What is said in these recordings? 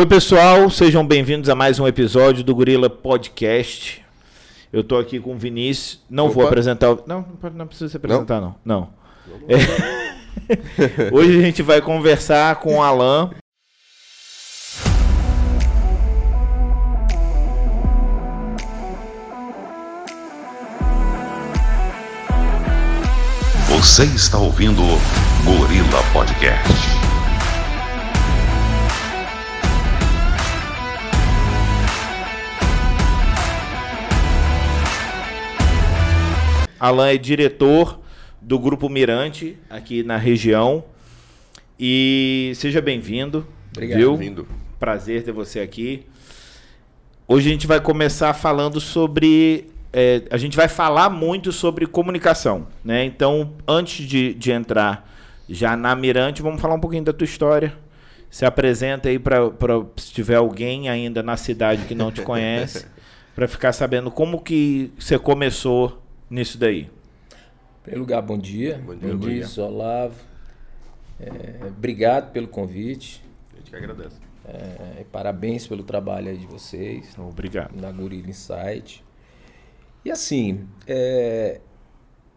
Oi, pessoal, sejam bem-vindos a mais um episódio do Gorila Podcast. Eu tô aqui com o Vinícius. Não Opa. vou apresentar. o- Não, não precisa se apresentar, não. Não. É. Hoje a gente vai conversar com o Alan. Você está ouvindo Gorila Podcast. Alan é diretor do Grupo Mirante aqui na região. E seja bem-vindo. Obrigado. Viu? Vindo. Prazer ter você aqui. Hoje a gente vai começar falando sobre. é, a gente vai falar muito sobre comunicação, né? Então, antes de, de entrar já na Mirante, vamos falar um pouquinho da tua história. Se apresenta aí para se tiver alguém ainda na cidade que não te conhece, para ficar sabendo como que você começou nisso daí. Em primeiro lugar, bom dia. Bom dia, bom Vinícius, Olavo. É, obrigado pelo convite. A gente que agradece. É, e parabéns pelo trabalho aí de vocês Obrigado. na Gorilla Insight. E assim, é,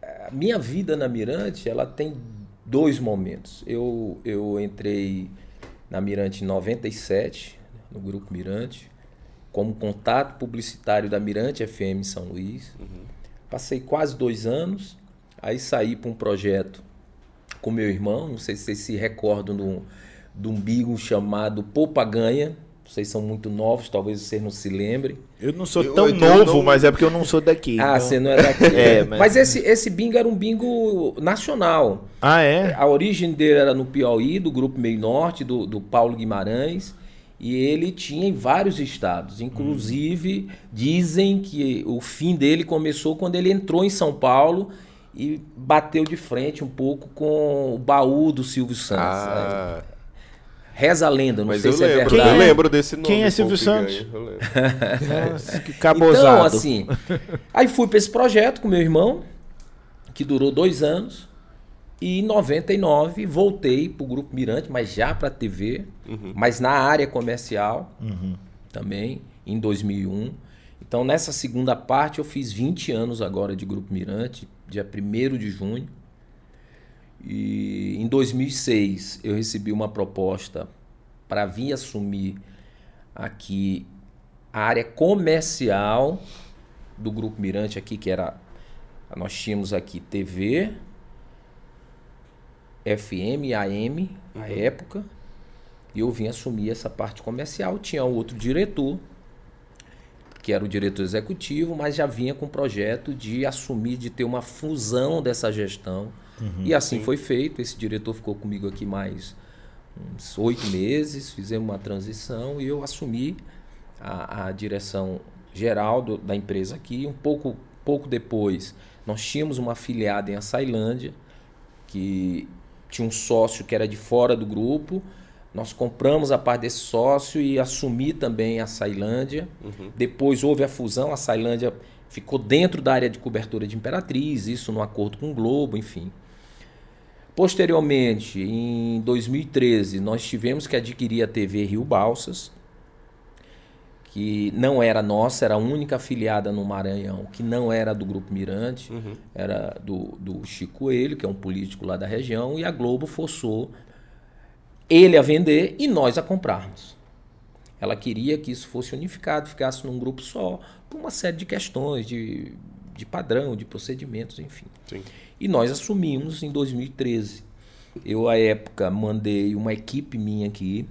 a minha vida na Mirante, ela tem dois momentos. Eu, eu entrei na Mirante em 97, no Grupo Mirante, como contato publicitário da Mirante FM São Luís. Passei quase dois anos, aí saí para um projeto com meu irmão, não sei se vocês se recordam do, de um bigo chamado Poupa Ganha. Vocês são muito novos, talvez vocês não se lembrem. Eu não sou Eu- tão eu novo, não- mas é porque eu não sou daqui. Ah, então- você não é daqui. É, mas mas- esse, esse bingo era um bingo nacional. Ah, é? A origem dele era no Piauí, do Grupo Meio Norte, do, do Paulo Guimarães. E ele tinha em vários estados. Inclusive, dizem que o fim dele começou quando ele entrou em São Paulo e bateu de frente um pouco com o baú do Silvio Santos. Ah, Reza a lenda, não mas sei eu se é lembro, verdade. eu lembro desse nome. Quem é Silvio Santos? cabosado. Então, assim, aí fui para esse projeto com meu irmão, que durou dois anos, e em 99 voltei para o Grupo Mirante, mas já para a TV, mas na área comercial também, em 2001. Então, nessa segunda parte, eu fiz 20 anos agora de Grupo Mirante, dia 1 de junho. E em 2006 eu recebi uma proposta para vir assumir aqui a área comercial do Grupo Mirante aqui, que era nós tínhamos aqui TV, FM, AM, na época, e eu vim assumir essa parte comercial. Tinha outro diretor, que era o diretor executivo, mas já vinha com o projeto de assumir, de ter uma fusão dessa gestão. e assim foi feito. Esse diretor ficou comigo aqui mais uns oito meses, fizemos uma transição e eu assumi a, a direção geral do- da empresa aqui. Um pouco, pouco depois, nós tínhamos uma afiliada em Açailândia, que tinha um sócio que era de fora do grupo. Nós compramos a parte desse sócio e assumi também a Sailândia. Depois houve a fusão, a Sailândia ficou dentro da área de cobertura de Imperatriz, isso no acordo com o Globo, enfim. Posteriormente, em 2013, nós tivemos que adquirir a TV Rio Balsas, que não era nossa, era a única afiliada no Maranhão, que não era do Grupo Mirante, era do, do Chico Coelho, que é um político lá da região, e a Globo forçou ele a vender e nós a comprarmos. Ela queria que isso fosse unificado, ficasse num grupo só, por uma série de questões, de, de padrão, de procedimentos, enfim. Sim. E nós assumimos em 2013. Eu, à época, mandei uma equipe minha aqui.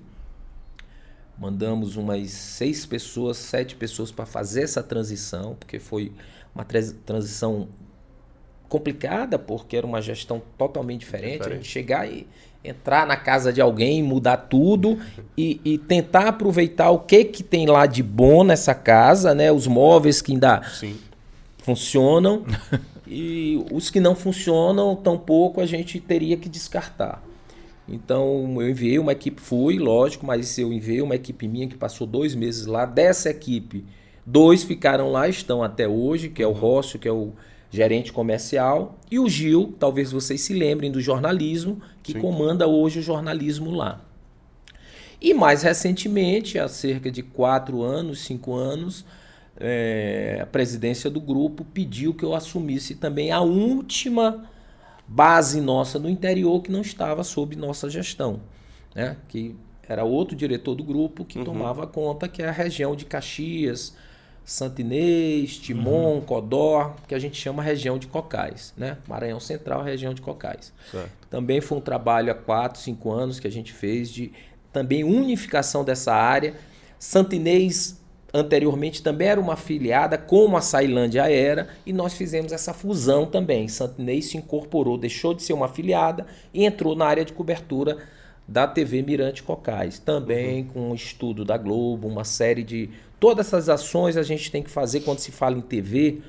Mandamos umas seis pessoas, sete pessoas para fazer essa transição, porque foi uma trans- transição complicada, porque era uma gestão totalmente diferente. A gente Diferente. chegar e entrar na casa de alguém, mudar tudo e, e tentar aproveitar o que, que tem lá de bom nessa casa, né? Os móveis que ainda Sim. funcionam e os que não funcionam tampouco a gente teria que descartar. Então eu enviei uma equipe, fui, lógico, mas eu enviei uma equipe minha que passou dois meses lá. Dessa equipe, dois ficaram lá, estão até hoje, que é o Rócio, que é o gerente comercial, e o Gil, talvez vocês se lembrem do jornalismo, que Sim. comanda hoje o jornalismo lá. E mais recentemente, há cerca de quatro anos, cinco anos, é, a presidência do grupo pediu que eu assumisse também a última base nossa no interior que não estava sob nossa gestão, né? que era outro diretor do grupo que uhum. tomava conta, que é a região de Caxias, Santinês, Timon, uhum. Codó, que a gente chama região de Cocais, né? Maranhão Central, região de Cocais. Certo. Também foi um trabalho há 4, 5 anos que a gente fez de também unificação dessa área. Santinês anteriormente também era uma afiliada, como a Sailândia era, e nós fizemos essa fusão também. Santinês se incorporou, deixou de ser uma afiliada e entrou na área de cobertura da TV Mirante Cocais. Também uhum. com um estudo da Globo, uma série de Todas essas ações a gente tem que fazer quando se fala em TV,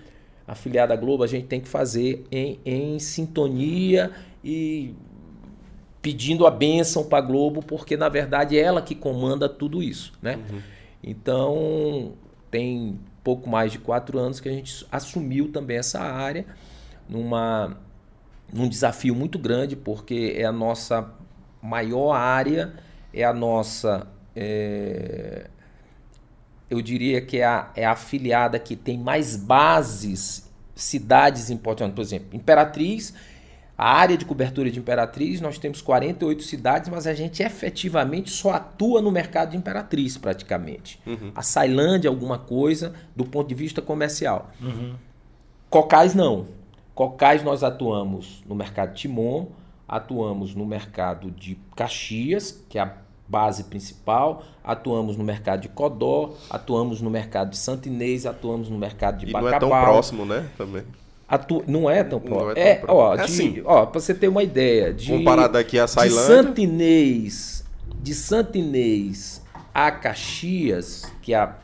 afiliada à Globo, a gente tem que fazer em, em sintonia e pedindo a bênção para a Globo, porque na verdade é ela que comanda tudo isso, né? Uhum. Então tem pouco mais de quatro anos que a gente assumiu também essa área numa num desafio muito grande, porque é a nossa maior área, é a nossa é, eu diria que é a, é a afiliada que tem mais bases, cidades importantes. Por exemplo, Imperatriz, a área de cobertura de Imperatriz, nós temos 48 cidades, mas a gente efetivamente só atua no mercado de Imperatriz, praticamente. Uhum. A Sailândia, alguma coisa, do ponto de vista comercial. Uhum. Cocais, não. Cocais, nós atuamos no mercado Timon, atuamos no mercado de Caxias, que é a base principal, atuamos no mercado de Codó, atuamos no mercado de Santinês, atuamos no mercado de e Bacabal. não é tão próximo, né? Também. Atu... Não é tão próximo. É, é, ó, é assim. ó, para você ter uma ideia, de comparado aqui a Sailândia, de Santinês, de Santinês a Caxias, que é a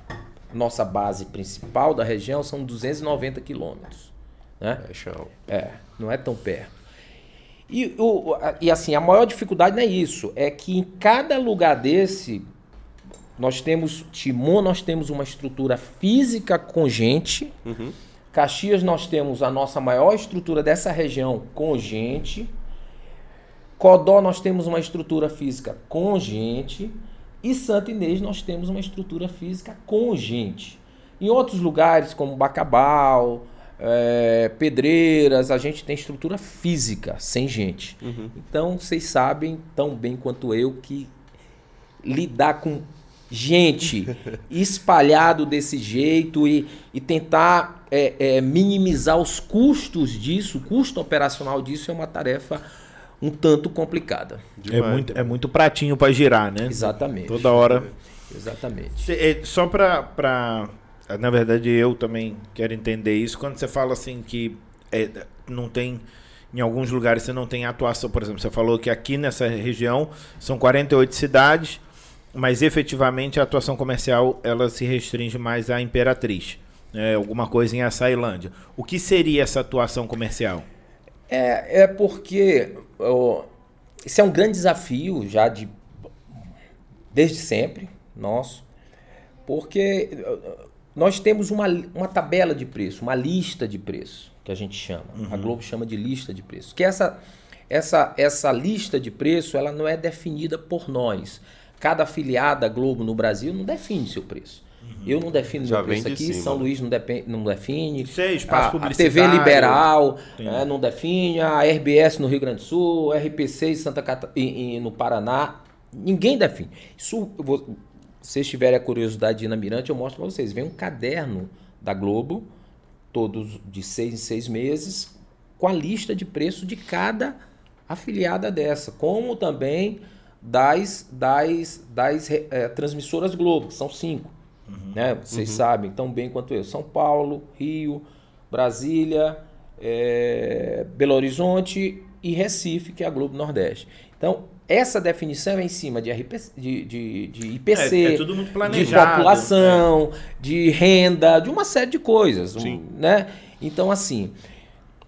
nossa base principal da região, são 290 quilômetros, né? É chão. É, não é tão perto. E, o, e assim, a maior dificuldade não é isso, é que em cada lugar desse, nós temos Timon, nós temos uma estrutura física com gente. Uhum. Caxias, nós temos a nossa maior estrutura dessa região com gente. Codó, nós temos uma estrutura física com gente. E Santo Inês, nós temos uma estrutura física com gente. Em outros lugares, como Bacabal, é, pedreiras, a gente tem estrutura física, sem gente. Uhum. Então, vocês sabem tão bem quanto eu que lidar com gente espalhado desse jeito e, e tentar é, é, minimizar os custos disso, o custo operacional disso é uma tarefa um tanto complicada. É muito, é muito pratinho para girar, né? Exatamente. Toda hora. Exatamente. É, só para na verdade, eu também quero entender isso. Quando você fala assim que é, não tem. Em alguns lugares você não tem atuação, por exemplo, você falou que aqui nessa região são 48 cidades, mas efetivamente a atuação comercial ela se restringe mais à Imperatriz. É, alguma coisa em Açailândia. O que seria essa atuação comercial? É, é porque ó, esse é um grande desafio já de desde sempre nosso, porque nós temos uma, uma tabela de preço, uma lista de preço, que a gente chama. Uhum. A Globo chama de lista de preço. Que essa, essa, essa lista de preço ela não é definida por nós. Cada afiliada Globo no Brasil não define seu preço. Uhum. Eu não defino Já meu preço aqui, cima. São Luís não, depende, não define. Sei, espaço a, a TV Liberal é, não define, a RBS no Rio Grande do Sul, RPC em Santa Catarina, no Paraná, ninguém define. Isso se vocês tiverem a curiosidade de ir na Mirante, eu mostro para vocês. Vem um caderno da Globo, todos de seis em seis meses, com a lista de preço de cada afiliada dessa, como também das, das, das é, transmissoras Globo, que são cinco. Uhum. Né? Vocês uhum. sabem tão bem quanto eu. São Paulo, Rio, Brasília, é, Belo Horizonte e Recife, que é a Globo Nordeste. Então, essa definição é em cima de, RP, de, de, de IPC, é, é de população, é. de renda, de uma série de coisas, um, né? Então assim,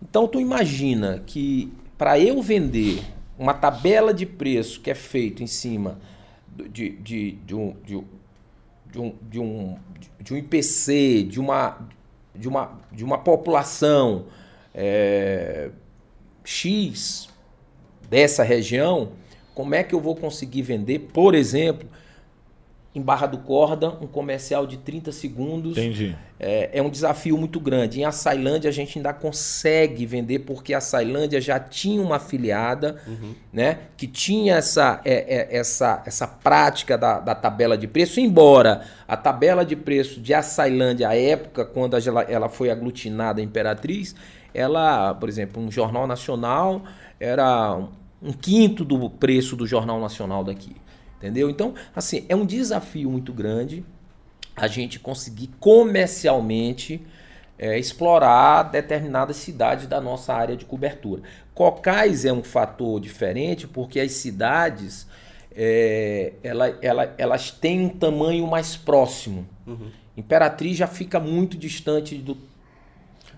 então tu imagina que para eu vender uma tabela de preço que é feito em cima de, de, de, um, de, de, um, de, um, de um IPC, de uma, de uma, de uma população é, X dessa região, como é que eu vou conseguir vender, por exemplo, em Barra do Corda, um comercial de 30 segundos. Entendi. É, é um desafio muito grande. Em Açailândia a gente ainda consegue vender porque a Açailândia já tinha uma afiliada, né? Que tinha essa, é, é, essa, essa prática da, da tabela de preço, embora a tabela de preço de Açailândia, à época, quando ela, ela foi aglutinada a Imperatriz, ela, por exemplo, um jornal nacional era um quinto do preço do jornal nacional daqui. Entendeu? Então, assim, é um desafio muito grande a gente conseguir comercialmente é, explorar determinadas cidades da nossa área de cobertura. Cocais é um fator diferente porque as cidades é, ela, ela, elas têm um tamanho mais próximo. Imperatriz já fica muito distante do,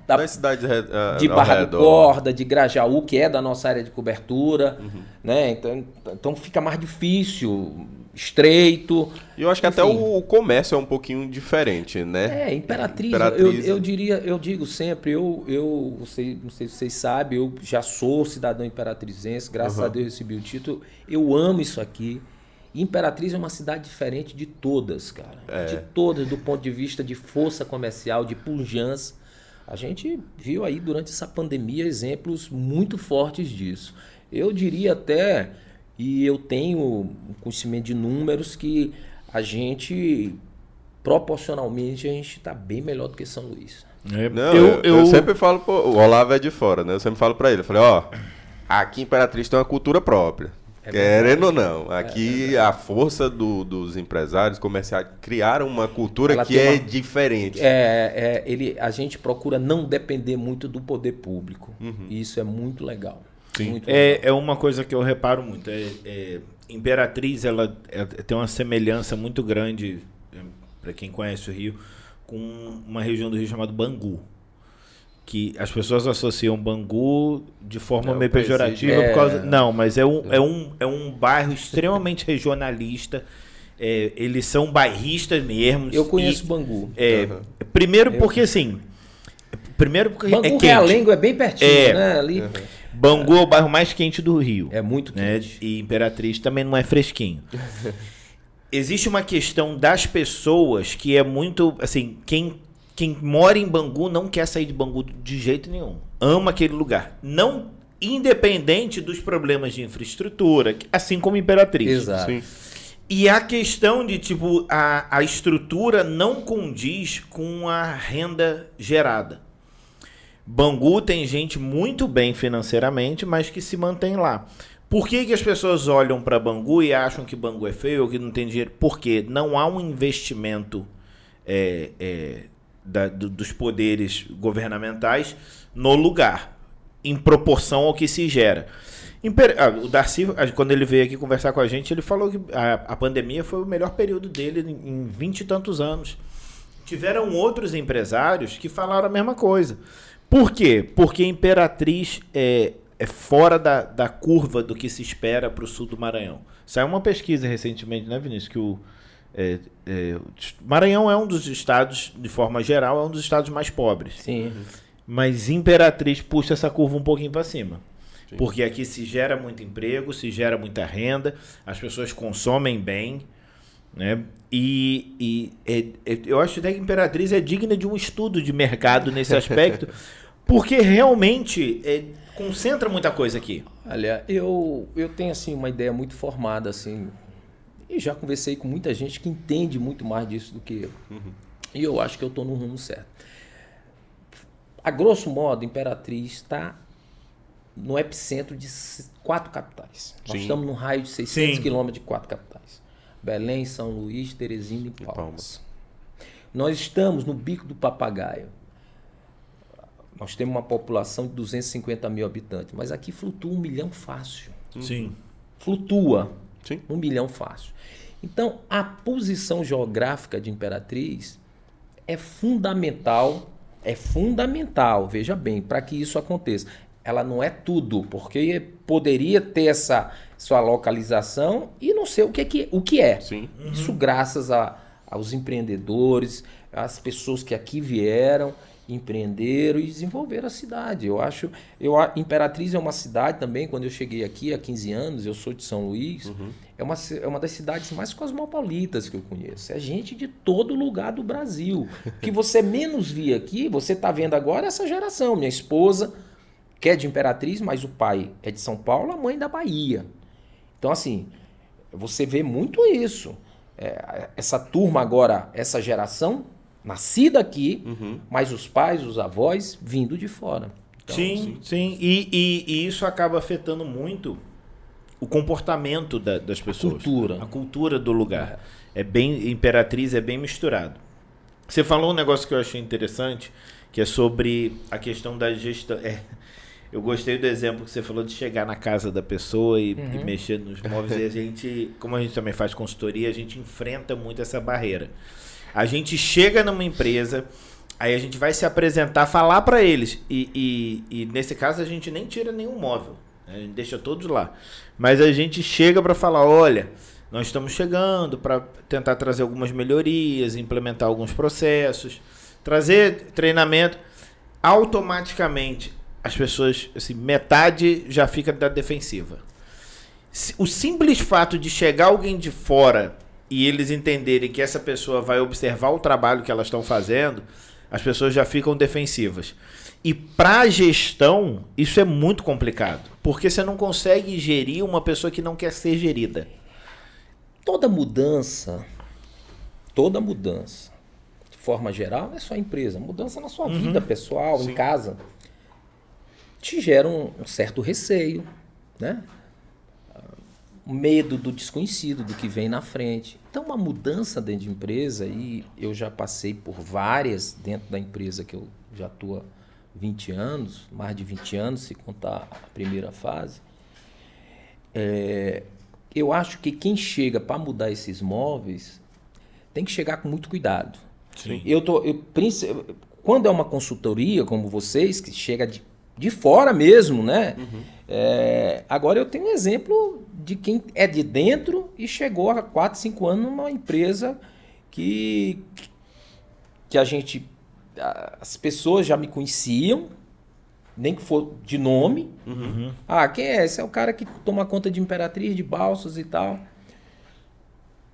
da, Das cidades ah, de Barra do redor. Corda, de Grajaú, que é da nossa área de cobertura, Uhum. né? Então, então fica mais difícil, estreito. E eu acho que até Enfim. o comércio é um pouquinho diferente, né? É, Imperatriz, Imperatriz. Eu, eu diria, eu digo sempre, eu, eu não sei, não sei se vocês sabem, eu já sou cidadão imperatrizense, graças Uhum. a Deus recebi o título. Eu amo isso aqui. Imperatriz é uma cidade diferente de todas, cara. É. De todas, do ponto de vista de força comercial, de pujança. A gente viu aí durante essa pandemia exemplos muito fortes disso. Eu diria até, e eu tenho um conhecimento de números, que a gente, proporcionalmente, a gente está bem melhor do que São Luís. É, Não, eu, eu sempre falo, pô, o Olavo é de fora, né? Eu sempre falo pra ele, eu falei, ó, aqui em Imperatriz tem uma cultura própria. É Querendo ou não, aqui a força do- dos empresários comerciais criaram uma cultura Ela que é uma- diferente. É, é, ele, a gente procura não depender muito do poder público. E isso é muito legal. Sim. Muito legal. É, é uma coisa que eu reparo muito. É, é, Imperatriz, ela é- tem uma semelhança muito grande, para quem conhece o Rio, com uma região do Rio chamada Bangu. Que as pessoas associam Bangu de forma É o meio pejorativa presídio. por causa. É. Não, mas é um, é um, é um bairro extremamente regionalista. É, eles são bairristas mesmo. Eu conheço e- Bangu. é, Aham. Primeiro porque assim. Primeiro porque Bangu é quente. Realengo é bem pertinho, É. né? Ali. Bangu é o bairro mais quente do Rio. É muito né? quente. E Imperatriz também não é fresquinho. Existe uma questão das pessoas que é muito. Assim, quem, quem mora em Bangu não quer sair de Bangu de jeito nenhum. Ama aquele lugar. Não independente dos problemas de infraestrutura, assim como Imperatriz. Exato. Sim. E a questão de, tipo, a, a estrutura não condiz com a renda gerada. Bangu tem gente muito bem financeiramente, mas que se mantém lá. Por que, que as pessoas olham para Bangu e acham que Bangu é feio ou que não tem dinheiro? Porque não há um investimento é, é, da- do- dos poderes governamentais no lugar, em proporção ao que se gera. Imper- ah, o Darcy, ah, quando ele veio aqui conversar com a gente, ele falou que a, a pandemia foi o melhor período dele em- vinte e tantos anos. Tiveram outros empresários que falaram a mesma coisa. Por quê? Porque Imperatriz é, é fora da, da curva do que se espera para o sul do Maranhão. Saiu uma pesquisa recentemente, né, Vinícius? Que o é, é, Maranhão é um dos estados, de forma geral, é um dos estados mais pobres. Sim. Mas Imperatriz puxa essa curva um pouquinho para cima. Porque aqui se gera muito emprego, se gera muita renda, as pessoas consomem bem, né? E, e é- é- eu acho até que Imperatriz é digna de um estudo de mercado nesse aspecto, porque realmente é, concentra muita coisa aqui. Olha, eu, eu tenho assim uma ideia muito formada assim. E já conversei com muita gente que entende muito mais disso do que eu. E eu acho que eu estou no rumo certo. A grosso modo, Imperatriz está no epicentro de quatro capitais. Nós Sim. estamos num raio de 600 Sim. quilômetros de quatro capitais. Belém, São Luís, Teresina e Palmas. Palmas. Nós estamos no bico do papagaio. Nós temos uma população de 250 mil habitantes, mas aqui flutua um milhão fácil. Sim. Flutua Sim. um milhão fácil. Então, a posição geográfica de Imperatriz é fundamental, é fundamental, veja bem, para que isso aconteça. Ela não é tudo, porque poderia ter essa sua localização e não sei o que, é que- o que é. Sim. Isso graças a, aos empreendedores, às pessoas que aqui vieram, empreenderam e desenvolveram a cidade. Eu acho, eu a- Imperatriz é uma cidade também, quando eu cheguei aqui há 15 anos, eu sou de São Luís, é uma, é uma das cidades mais cosmopolitas que eu conheço. É gente de todo lugar do Brasil. O que você menos via aqui, você está vendo agora essa geração. Minha esposa, que é de Imperatriz, mas o pai é de São Paulo, a mãe da Bahia. Então, assim, você vê muito isso. É, essa turma agora, essa geração, nascida aqui, mas os pais, os avós, vindo de fora. Então, sim, sim. E, e- e isso acaba afetando muito o comportamento da- das pessoas. cultura. A cultura do lugar. É bem. Imperatriz é bem misturado. Você falou um negócio que eu achei interessante, que é sobre a questão da gestão. É, eu gostei do exemplo que você falou de chegar na casa da pessoa e, e mexer nos móveis. e a gente, como a gente também faz consultoria, a gente enfrenta muito essa barreira. A gente chega numa empresa, aí a gente vai se apresentar, falar para eles. E, e- e nesse caso a gente nem tira nenhum móvel, né? a gente deixa todos lá. Mas a gente chega para falar: olha, nós estamos chegando para tentar trazer algumas melhorias, implementar alguns processos, trazer treinamento. Automaticamente as pessoas, assim, metade já fica da defensiva. O simples fato de chegar alguém de fora e eles entenderem que essa pessoa vai observar o trabalho que elas estão fazendo, as pessoas já ficam defensivas. E para gestão, isso é muito complicado, porque você não consegue gerir uma pessoa que não quer ser gerida. Toda mudança, toda mudança, de forma geral, não é só empresa, mudança na sua vida pessoal, em casa, te gera um, um certo receio, né? Medo do desconhecido, do que vem na frente. Então, uma mudança dentro de empresa, e eu já passei por várias dentro da empresa que eu já estou há 20 anos, mais de 20 anos, se contar a primeira fase. É, eu acho que quem chega para mudar esses móveis tem que chegar com muito cuidado. Sim. Eu tô, eu, quando é uma consultoria como vocês, que chega de, de fora mesmo, né? É, agora eu tenho um exemplo de quem é de dentro e chegou há 4, 5 anos numa empresa que, que a gente. As pessoas já me conheciam, nem que for de nome. Ah, quem é? Esse é o cara que toma conta de Imperatriz, de Balsas e tal.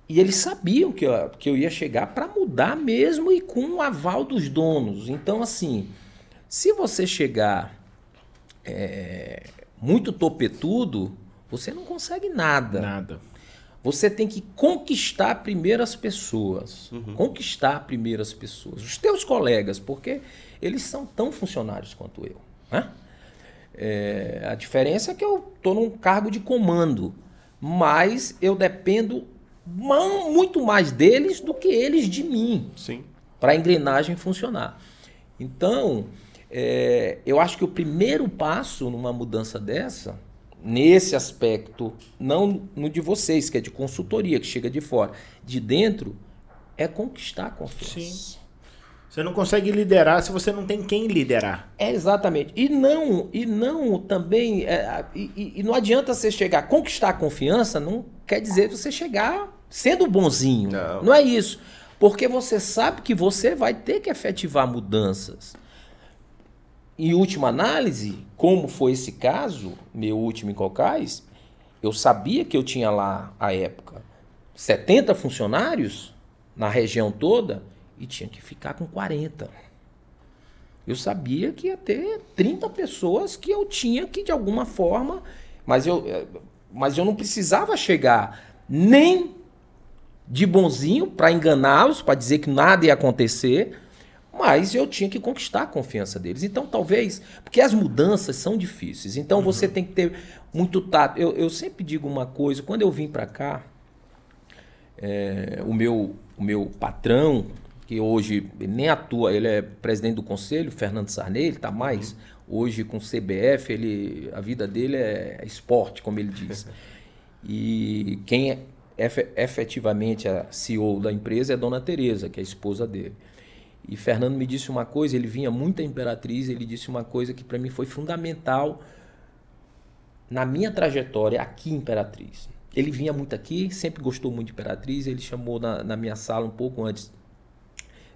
E eles sabiam que eu, que eu ia chegar para mudar mesmo e com o aval dos donos. Então, assim, se você chegar é, muito topetudo, você não consegue nada. Nada. Você tem que conquistar primeiro as pessoas. Conquistar primeiro as pessoas. Os teus colegas, porque eles são tão funcionários quanto eu. né? É, a diferença é que eu estou num cargo de comando, mas eu dependo muito mais deles do que eles de mim Sim. para a engrenagem funcionar. Então, é, eu acho que o primeiro passo numa mudança dessa, nesse aspecto, não no de vocês, que é de consultoria, que chega de fora, de dentro, é conquistar a confiança. Sim. Você não consegue liderar se você não tem quem liderar. É exatamente. E não, e não também. é, e, e- não adianta você chegar, conquistar a confiança, não quer dizer você chegar sendo bonzinho. Não. não é isso. Porque você sabe que você vai ter que efetivar mudanças. Em última análise, como foi esse caso, meu último em Cocais, eu sabia que eu tinha lá, à época, 70 funcionários na região toda e tinha que ficar com 40. Eu sabia que ia ter 30 pessoas que eu tinha que, de alguma forma, mas eu, eh, mas eu não precisava chegar nem de bonzinho para enganá-los, para dizer que nada ia acontecer, mas eu tinha que conquistar a confiança deles. Então, talvez, porque as mudanças são difíceis, então você tem que ter muito tato. Eu, eu sempre digo uma coisa, quando eu vim para cá, é, o, meu, o meu patrão, que hoje nem atua, ele é presidente do conselho, Fernando Sarney, ele está mais hoje com o CBF, ele, a vida dele é esporte, como ele diz. E quem é efe- efetivamente a CEO da empresa é a Dona Tereza, que é a esposa dele. E Fernando me disse uma coisa, ele vinha muito à Imperatriz, ele disse uma coisa que para mim foi fundamental na minha trajetória aqui em Imperatriz. Ele vinha muito aqui, sempre gostou muito de Imperatriz, ele chamou na, na minha sala um pouco antes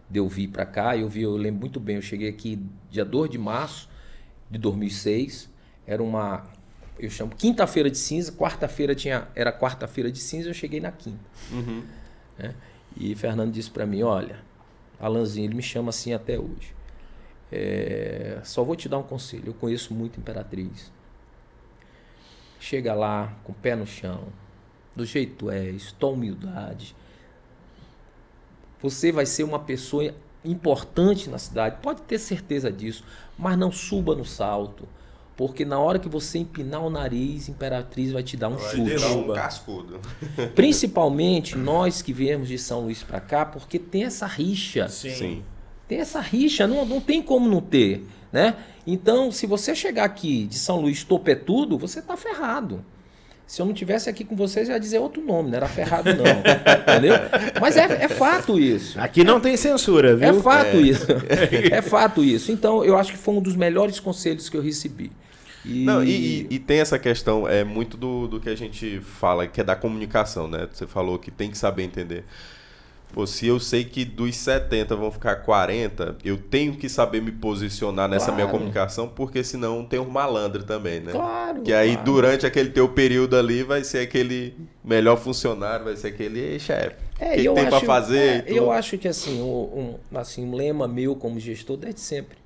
de eu vir para cá, eu vi, eu lembro muito bem, eu cheguei aqui dia 2 de março de 2006, era uma eu chamo quinta-feira de cinza, quarta-feira tinha era quarta-feira de cinza, eu cheguei na quinta. né? E Fernando disse para mim, olha, Alanzinho, ele me chama assim até hoje. É, só vou te dar um conselho, eu conheço muito Imperatriz. Chega lá com o pé no chão, do jeito tu és, tua humildade. Você vai ser uma pessoa importante na cidade, pode ter certeza disso, mas não suba no salto. Porque na hora que você empinar o nariz, Imperatriz vai te dar um Vai chute. dar um Derruba. cascudo. Principalmente nós que viemos de São Luís para cá, porque tem essa rixa. Sim. Tem essa rixa, não, não tem como não ter, né? Então, se você chegar aqui de São Luís topetudo, você tá ferrado. Se eu não tivesse aqui com vocês, eu ia dizer outro nome, não era ferrado não, entendeu? Mas é, é fato isso. Aqui não tem censura, viu? É fato isso. É fato isso. Então, eu acho que foi um dos melhores conselhos que eu recebi. E, Não, e, e- e tem essa questão, é muito do, do que a gente fala, que é da comunicação, né? Você falou que tem que saber entender. Pô, se eu sei que dos 70 vão ficar 40, eu tenho que saber me posicionar nessa minha Claro. comunicação, porque senão tem um malandro também, né? Claro. Que aí, claro. durante aquele teu período ali, vai ser aquele melhor funcionário, vai ser aquele "Ei, chefe. É, que, eu tem pra acho- fazer? é, e tudo?" eu acho que assim, um, um- assim, um lema meu como gestor desde sempre.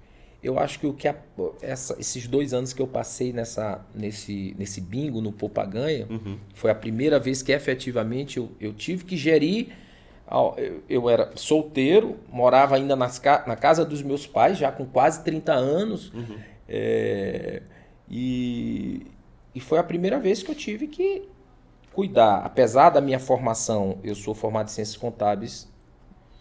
Eu acho que o que a- essa- esses dois anos que eu passei nessa, nesse, nesse bingo no Poupa Ganha, Uhum. foi a primeira vez que efetivamente eu, eu tive que gerir. Eu, era solteiro, morava ainda nas, na casa dos meus pais, já com quase 30 anos. Uhum. É, e, e foi a primeira vez que eu tive que cuidar. Apesar da minha formação, eu sou formado em Ciências Contábeis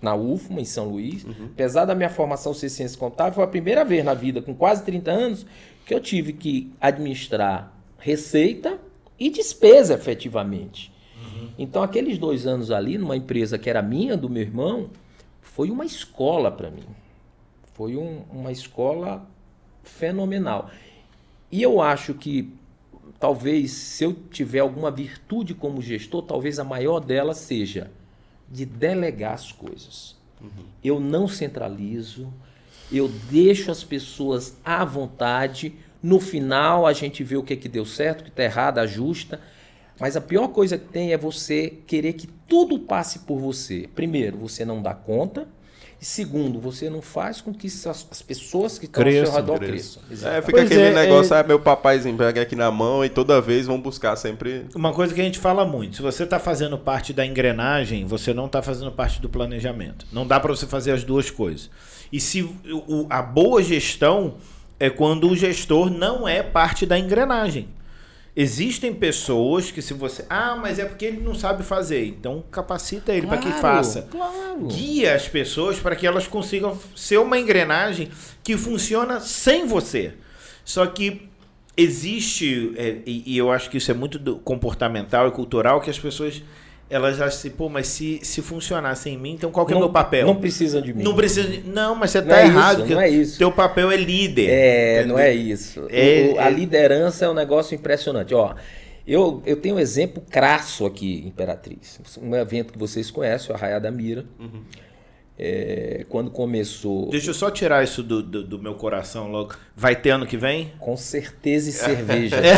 na UFMA, em São Luís. Apesar da minha formação ser Ciências Contábeis, foi a primeira vez na vida, com quase 30 anos, que eu tive que administrar receita e despesa efetivamente. Então, aqueles dois anos ali, numa empresa que era minha, do meu irmão, foi uma escola para mim. Foi um- uma escola fenomenal. E eu acho que talvez se eu tiver alguma virtude como gestor, talvez a maior dela seja de delegar as coisas. Eu não centralizo, eu deixo as pessoas à vontade. No final a gente vê o que, que deu certo, o que está errado, ajusta. Mas a pior coisa que tem é você querer que tudo passe por você. Primeiro, você não dá conta. E segundo, você não faz com que as, as pessoas que estão ao seu Cresçam, redor Cresçam. cresçam. É, fica Pois aquele é, negócio, é- ah, meu papaizinho pega aqui na mão e toda vez vão buscar sempre. Uma coisa que a gente fala muito, se você está fazendo parte da engrenagem, você não está fazendo parte do planejamento. Não dá para você fazer as duas coisas. E se o- a boa gestão é quando o gestor não é parte da engrenagem. Existem pessoas que se você, ah, mas é porque ele não sabe fazer, então capacita ele para que Claro, faça. Claro. Guia as pessoas para que elas consigam ser uma engrenagem que funciona sem você. Só que existe, é, e, e eu acho que isso é muito comportamental e cultural, que as pessoas elas acham assim, pô, mas se, se funcionar sem mim, então qual que é o meu papel? Não precisa de mim. Não precisa de... Não, mas você Não tá é errado. isso, não é isso. Teu papel é líder. É, não é isso. É- O- a é- liderança é um negócio impressionante. Ó, eu, eu tenho um exemplo crasso aqui, Imperatriz. Um evento que vocês conhecem, o Arraiá da Mira. É, quando começou, Deixa eu só tirar isso do, do, do meu coração logo. Vai ter ano que vem? com certeza e cerveja.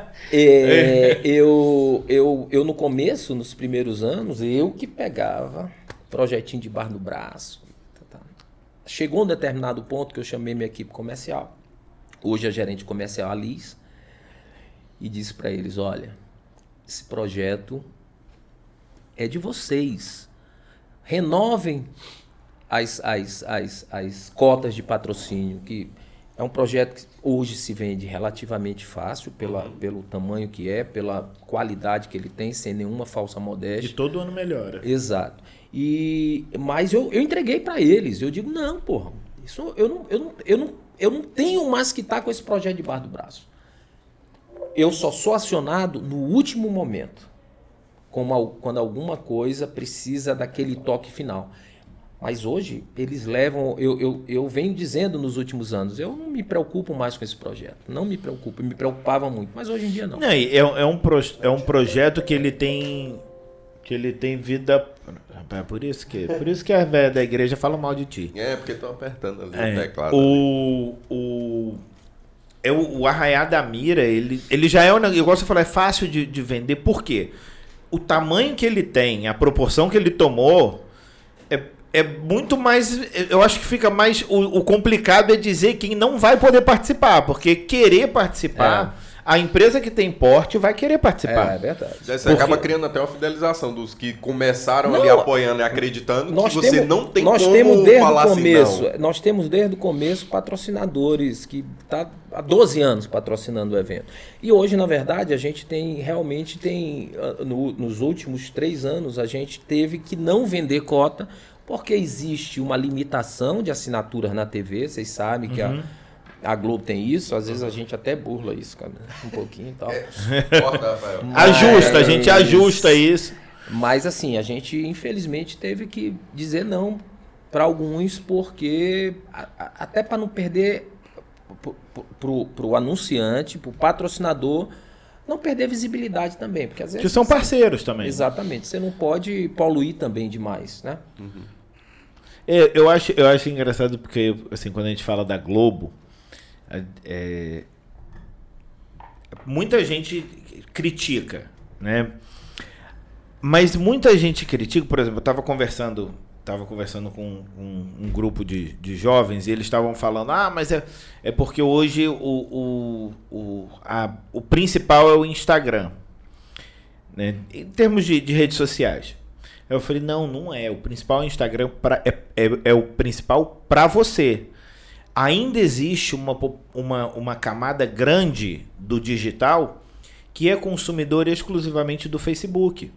É, eu, eu, eu, no começo, nos primeiros anos, eu que pegava projetinho de bar no braço. tá, tá. Chegou um determinado ponto que eu chamei minha equipe comercial. Hoje a gerente comercial, a Liz, e disse para eles: olha, esse projeto é de vocês. Renovem as, as, as, as cotas de patrocínio, que é um projeto que hoje se vende relativamente fácil, pela, pelo tamanho que é, pela qualidade que ele tem, sem nenhuma falsa modéstia. todo ano melhora. Exato. E, mas eu, eu entreguei para eles. Eu digo, não, porra, isso eu não, eu não, eu não, eu não tenho mais que estar com esse projeto debaixo do braço. Eu só sou acionado no último momento, como quando alguma coisa precisa daquele toque final. Mas hoje eles levam. Eu, eu, eu venho dizendo nos últimos anos, eu não me preocupo mais com esse projeto. Não me preocupo, me preocupava muito, mas hoje em dia não. Não, é, é, um pro- é um projeto que ele tem que ele tem vida é por isso que por isso que a velha da igreja fala mal de ti É, porque estão apertando ali o É, teclado. ali. o, o é o, o Arraiá da Mira, ele, ele já é um negócio, igual você falou, é fácil de, de vender. Por quê? O tamanho que ele tem, a proporção que ele tomou, é, é muito mais. Eu acho que fica mais. O, o complicado é dizer quem não vai poder participar, porque querer participar. A empresa que tem porte vai querer participar. É, é verdade. Você Porque- acaba criando até uma fidelização dos que começaram Não, ali apoiando e acreditando Nós que você temos, não tem nós como temos desde falar o começo, assim, não. nós temos desde o começo patrocinadores que tá há 12 anos patrocinando o evento. E hoje, na verdade, a gente tem realmente tem ah, no- nos últimos três anos a gente teve que não vender cota porque existe uma limitação de assinaturas na TV. Vocês sabem que Uhum. a, a Globo tem isso. Às vezes a gente até burla isso, cara, um pouquinho e tal. É. Rafael. Ajusta, a gente Mas- ajusta isso. Mas assim, a gente infelizmente teve que dizer não para alguns porque a- a- até para não perder para o anunciante, para o patrocinador, não perder visibilidade também, porque às vezes Que são parceiros também. exatamente você não pode poluir também demais, né? É, eu, acho, eu acho engraçado porque, assim, quando a gente fala da Globo, é, muita gente critica, né? Mas muita gente critica, por exemplo, eu estava conversando, tava conversando com um, um grupo de, de jovens e eles estavam falando, ah, mas é, é porque hoje o, o, o, a- o principal é o Instagram, né? Em termos de, de redes sociais. Eu falei, não, não é. O principal Instagram pra, é, é, é o principal para você. Ainda existe uma, uma, uma camada grande do digital que é consumidor exclusivamente do Facebook.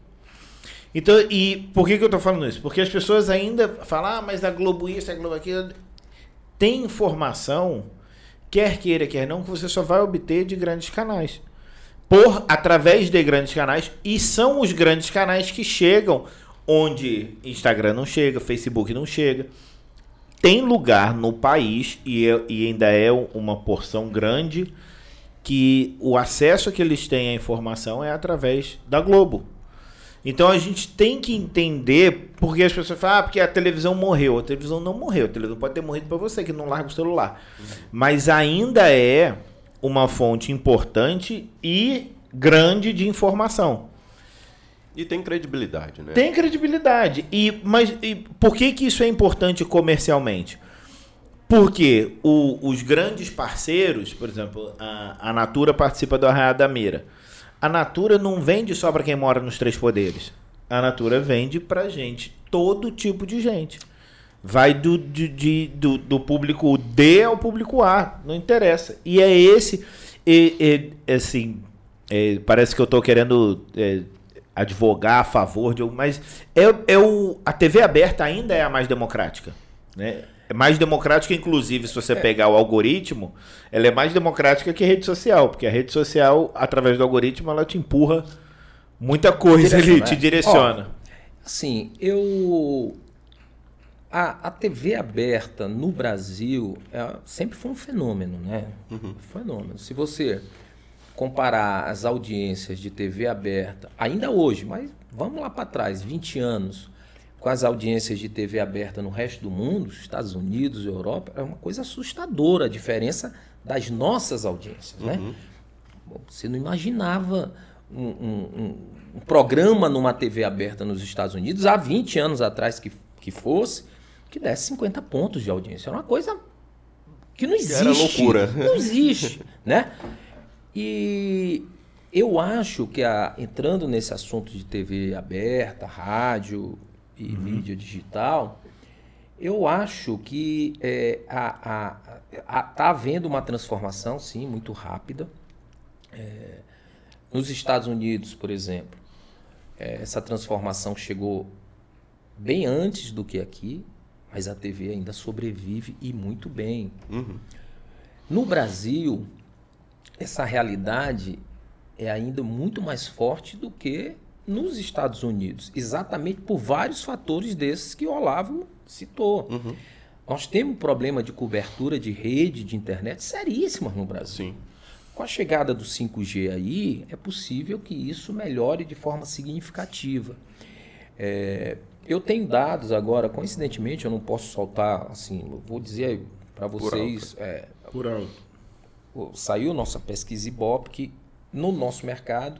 Então, e por que, que eu tô falando isso? Porque as pessoas ainda falam, ah, mas a Globo isso, a Globo aquilo. Tem informação, quer queira, quer não, que você só vai obter de grandes canais por através de grandes canais e são os grandes canais que chegam onde Instagram não chega, Facebook não chega. Tem lugar no país e, é- e ainda é uma porção grande que o acesso que eles têm à informação é através da Globo. Então a gente tem que entender porque as pessoas falam, ah, porque a televisão morreu. A televisão não morreu. A televisão pode ter morrido para você que não larga o celular. Mas ainda é uma fonte importante e grande de informação. E tem credibilidade, né? Tem credibilidade. E, mas e por que, que isso é importante comercialmente? Porque o- os grandes parceiros, por exemplo, a, a Natura participa do Arraial da Mira. A Natura não vende só para quem mora nos três poderes. A Natura vende para gente, todo tipo de gente. Vai do, de- de- do, do público D ao público A, não interessa. E é esse, e, e, assim, é, parece que eu estou querendo é, advogar a favor de, mas é, é o, a TV aberta ainda é a mais democrática, né? É mais democrática, inclusive, se você pegar o algoritmo, ela é mais democrática que a rede social, porque a rede social, através do algoritmo, ela te empurra muita coisa ali, Direciona, te né? direciona. Assim, eu. A, a TV aberta no Brasil é, sempre foi um fenômeno, né? Um fenômeno. Se você comparar as audiências de TV aberta, ainda hoje, mas vamos lá para trás, 20 anos, com as audiências de TV aberta no resto do mundo, Estados Unidos, Europa, é uma coisa assustadora a diferença das nossas audiências, né? Você não imaginava um, um- um- um programa numa TV aberta nos Estados Unidos, há 20 anos atrás que, que fosse, que desse 50 pontos de audiência. Era uma coisa que não existe. era loucura. Não existe, né? E eu acho que a- entrando nesse assunto de TV aberta, rádio e mídia digital, eu acho que é, a, a, a- tá havendo uma transformação, sim, muito rápida. É, nos Estados Unidos, por exemplo, é, essa transformação chegou bem antes do que aqui, mas a TV ainda sobrevive e muito bem. Uhum. No Brasil, essa realidade é ainda muito mais forte do que nos Estados Unidos, exatamente por vários fatores desses que o Olavo citou. Uhum. Nós temos um problema de cobertura de rede de internet seríssimo no Brasil. Sim. Com a chegada do 5G aí, é possível que isso melhore de forma significativa. É, eu tenho dados agora, coincidentemente, eu não posso soltar, assim, vou dizer para vocês, é, Por alto. Saiu nossa pesquisa Ibope, que no nosso mercado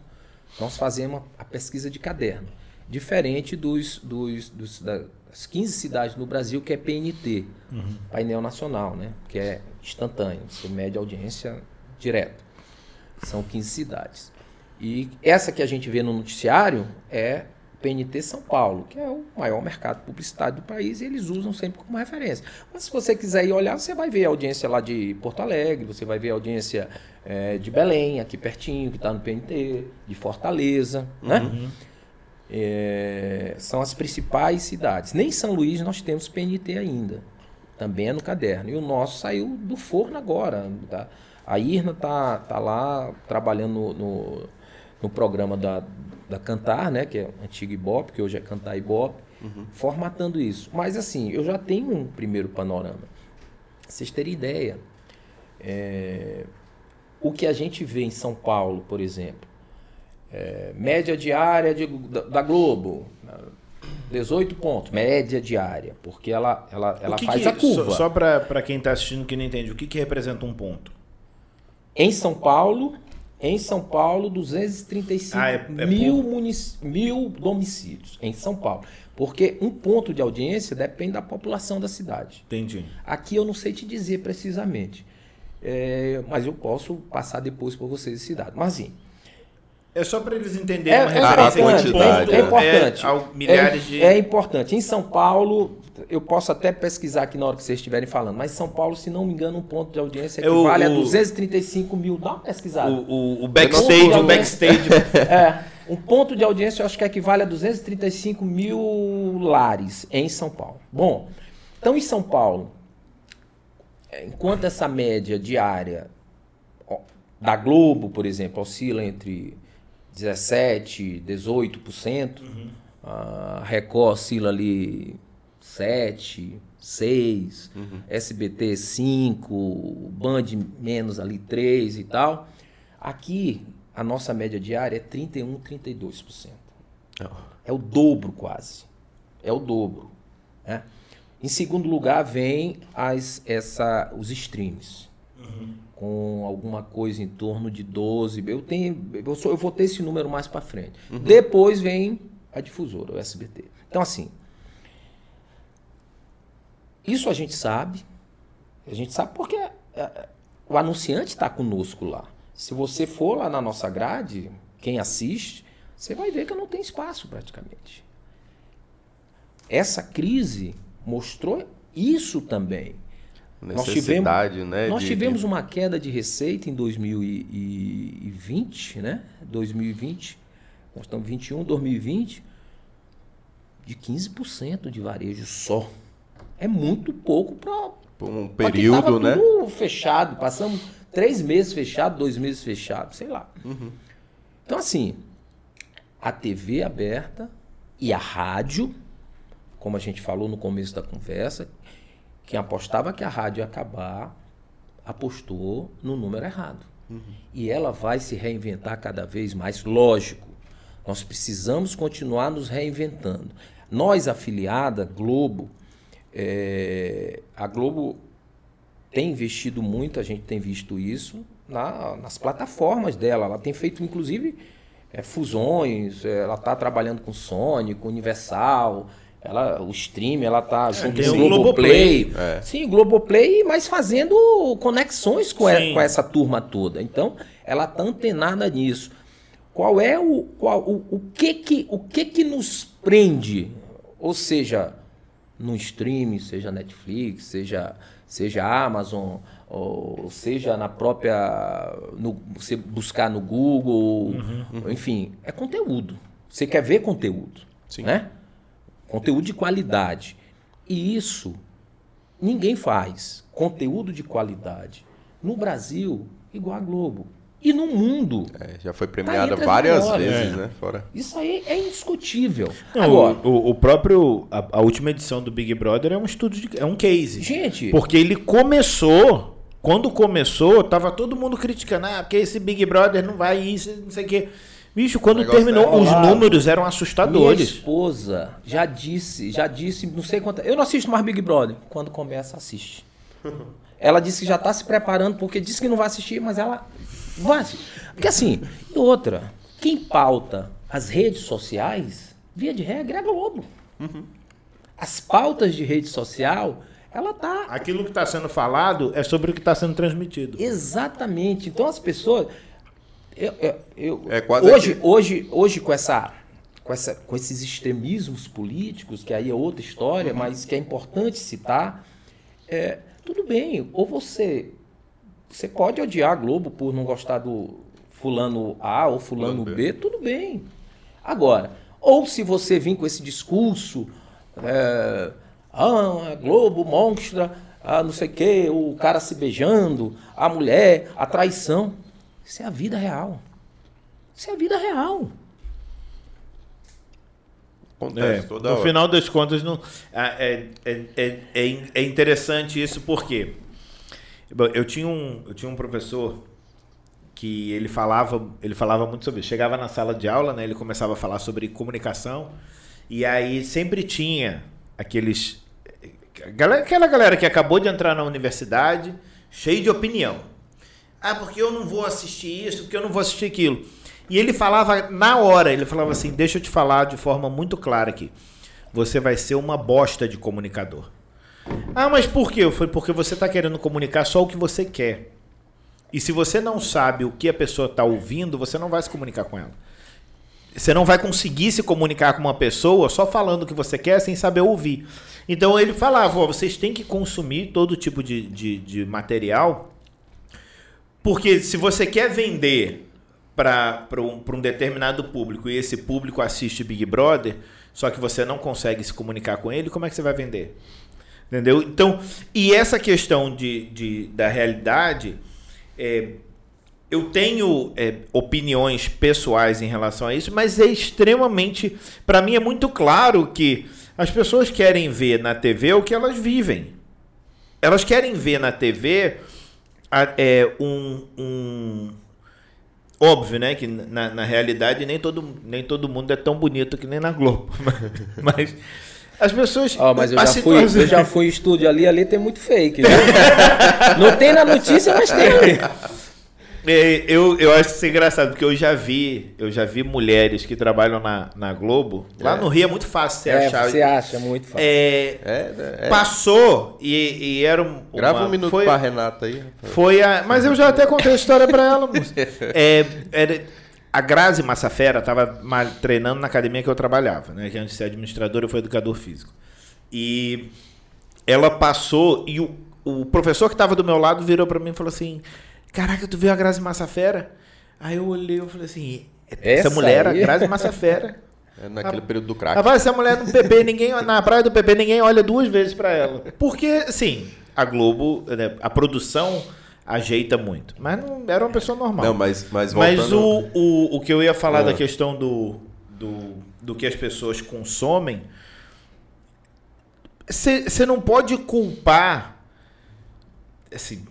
nós fazemos a pesquisa de caderno. Diferente dos, dos, dos- das 15 cidades no Brasil que é PNT, painel nacional, né? Que é instantâneo, você mede a audiência direto. São 15 cidades. E essa que a gente vê no noticiário é PNT São Paulo, que é o maior mercado publicitário do país, e eles usam sempre como referência. Mas se você quiser ir olhar, você vai ver a audiência lá de Porto Alegre, você vai ver a audiência eh, de Belém, aqui pertinho, que está no PNT, de Fortaleza, né? É, são as principais cidades. Nem em São Luís nós temos PNT ainda. Também é no caderno. E o nosso saiu do forno agora. tá? A Irna tá, tá lá trabalhando no, no, no programa da, da Cantar, né? Que é antigo Ibope, que hoje é Cantar Ibope, formatando isso. Mas assim, eu já tenho um primeiro panorama. Pra Vocês terem ideia. é, o que a gente vê em São Paulo, por exemplo, é, média diária de- da, da Globo, 18 pontos, média diária, porque ela, ela, ela que faz que- a curva. Só, só para quem está assistindo que não entende, o que, que representa um ponto? Em São Paulo, em São Paulo, 235 Ah, é- é mil, munici- mil domicílios em São Paulo. Porque um ponto de audiência depende da população da cidade. Entendi. Aqui eu não sei te dizer precisamente, é, mas eu posso passar depois para vocês esse dado. Mas assim, É só para eles entenderem É, uma é referência. importante, ponto é importante. ao- milhares é, de... é importante. Em São Paulo, eu posso até pesquisar aqui na hora que vocês estiverem falando, mas São Paulo, se não me engano, um ponto de audiência É o- equivale a o- 235 mil. Dá uma pesquisada. O, o, o backstage, o backstage. É, um ponto de audiência eu acho que equivale a 235 mil lares em São Paulo. Bom, então em São Paulo, enquanto essa média diária ó, da Globo, por exemplo, oscila entre 17%, 18%, a Record oscila ali 7%, 6%, SBT 5%, Band menos ali 3% e tal. Aqui, a nossa média diária é 31%, 32%. É o dobro quase. É o dobro. né? Em segundo lugar, vem as, essa, os streams. Com alguma coisa em torno de 12. Eu, tenho, eu, sou- eu vou ter esse número mais para frente. Depois vem a difusora, o SBT. Então, assim. Isso a gente sabe. A gente sabe porque é, o anunciante está conosco lá. Se você for lá na nossa grade, quem assiste, você vai ver que não tem espaço praticamente. Essa crise mostrou isso também. Nós tivemos, né? nós de- tivemos de- uma queda de receita em 2020, né? 2020, nós estamos 21, 2020, de 15% de varejo só. É muito pouco para um período, né? fechado. Passamos três meses fechado, dois meses fechado, sei lá. Uhum. Então, assim, a TV aberta e a rádio, como a gente falou no começo da conversa, quem apostava que a rádio ia acabar, apostou no número errado. Uhum. E ela vai se reinventar cada vez mais, lógico. Nós precisamos continuar nos reinventando. Nós, afiliada, Globo, é, a Globo tem investido muito, a gente tem visto isso na- nas plataformas dela. Ela tem feito, inclusive, é, fusões, é, ela está trabalhando com Sony, com Universal, ela, o stream, ela está junto tem com o Globoplay. Globoplay. É. Sim, Globoplay, mas fazendo conexões com, Sim. com essa turma toda. Então, ela está antenada nisso. Qual é o, qual, o, o, que, que, o que que nos prende? Ou seja, no streaming, seja Netflix, seja, seja Amazon, ou seja na própria. No, você buscar no Google, enfim, é conteúdo. Você quer ver conteúdo. Sim. Né? Conteúdo de qualidade. E isso ninguém faz. Conteúdo de qualidade. No Brasil, igual a Globo. E no mundo. É, já foi Tá premiada as várias vezes, É. né? Fora. Isso aí é indiscutível. Não, Agora, o, o próprio. A, a última edição do Big Brother é um estudo de. É um case. gente, Porque ele começou. Quando começou, tava todo mundo criticando. Ah, porque esse Big Brother não vai isso, não sei o quê. Bicho, quando terminou, tá os números eram minha assustadores. esposa já disse, já disse, não sei quanto. Eu não assisto mais Big Brother. Quando começa, assiste. Ela disse que já está se preparando, porque disse que não vai assistir, mas ela vai assistir. Porque assim, e outra, quem pauta as redes sociais, via de regra, é a Globo. As pautas de rede social, ela tá Aquilo que está sendo falado é sobre o que está sendo transmitido. Exatamente. Então as pessoas. Eu, eu- eu- É quase hoje, aqui. hoje, hoje com essa, com essa, com esses extremismos políticos, que aí é outra história, mas que é importante citar, é, tudo bem. Ou você, você pode odiar a Globo por não gostar do fulano A ou fulano Fulano B, tudo bem. Agora, ou se você vir com esse discurso, é, ah, a Globo monstra, ah, não sei o quê, o cara se beijando, a mulher, a traição. Isso é a vida real. Isso é a vida real. Acontece É, toda no hora. final das contas, não, ah, é, é, é, é in- é interessante isso porque bom, eu tinha um, eu tinha um professor que ele falava, ele falava muito sobre isso. Chegava na sala de aula, né, ele começava a falar sobre comunicação e aí sempre tinha aqueles aquela galera que acabou de entrar na universidade, cheio de opinião. Ah, porque eu não vou assistir isso, porque eu não vou assistir aquilo. E ele falava na hora, ele falava assim: deixa eu te falar de forma muito clara aqui. Você vai ser uma bosta de comunicador. Ah, mas por quê? Foi porque você está querendo comunicar só o que você quer. E se você não sabe o que a pessoa está ouvindo, você não vai se comunicar com ela. Você não vai conseguir se comunicar com uma pessoa só falando o que você quer sem saber ouvir. Então ele falava: vocês têm que consumir todo tipo de, de, de material porque se você quer vender para um, um determinado público e esse público assiste Big Brother, só que você não consegue se comunicar com ele, como é que você vai vender? Entendeu? Então, e essa questão de, de, da realidade, é, eu tenho é, opiniões pessoais em relação a isso, mas é extremamente. Para mim é muito claro que as pessoas querem ver na TV o que elas vivem. Elas querem ver na TV é, um, um- Óbvio, né? Que na, na realidade nem todo, nem todo mundo é tão bonito que nem na Globo. Mas as pessoas. Ó, mas eu já, fui, eu já fui em estúdio ali, ali tem muito fake. viu? Não tem na notícia, mas tem. É, eu, eu acho isso engraçado, porque eu já vi, eu já vi mulheres que trabalham na, na Globo. Lá no Rio é muito fácil você É, achar. você acha muito fácil. É, É, é. Passou e, e era um. Grava uma- um minuto foi, pra Renata aí. Foi a. Mas eu já até contei a história pra ela, moça. É, era, a Grazi Massafera estava treinando na academia que eu trabalhava, né? Que antes de ser administrador, eu fui educador físico. E ela passou e o, o professor que estava do meu lado virou pra mim e falou assim: Caraca, tu viu a Grazi Massafera? Aí eu olhei e falei assim: Essa, Essa mulher, aí? a Grazi Massafera. É naquele Ah, período do crack. Rapaz, essa mulher no PP, ninguém, na praia do PP, ninguém olha duas vezes pra ela. Porque, assim, a Globo, né, a produção ajeita muito. Mas não era uma pessoa normal. Não, mas, mas Mas voltando... o, o, o que eu ia falar Ah. da questão do, do, do que as pessoas consomem, você não pode culpar, assim,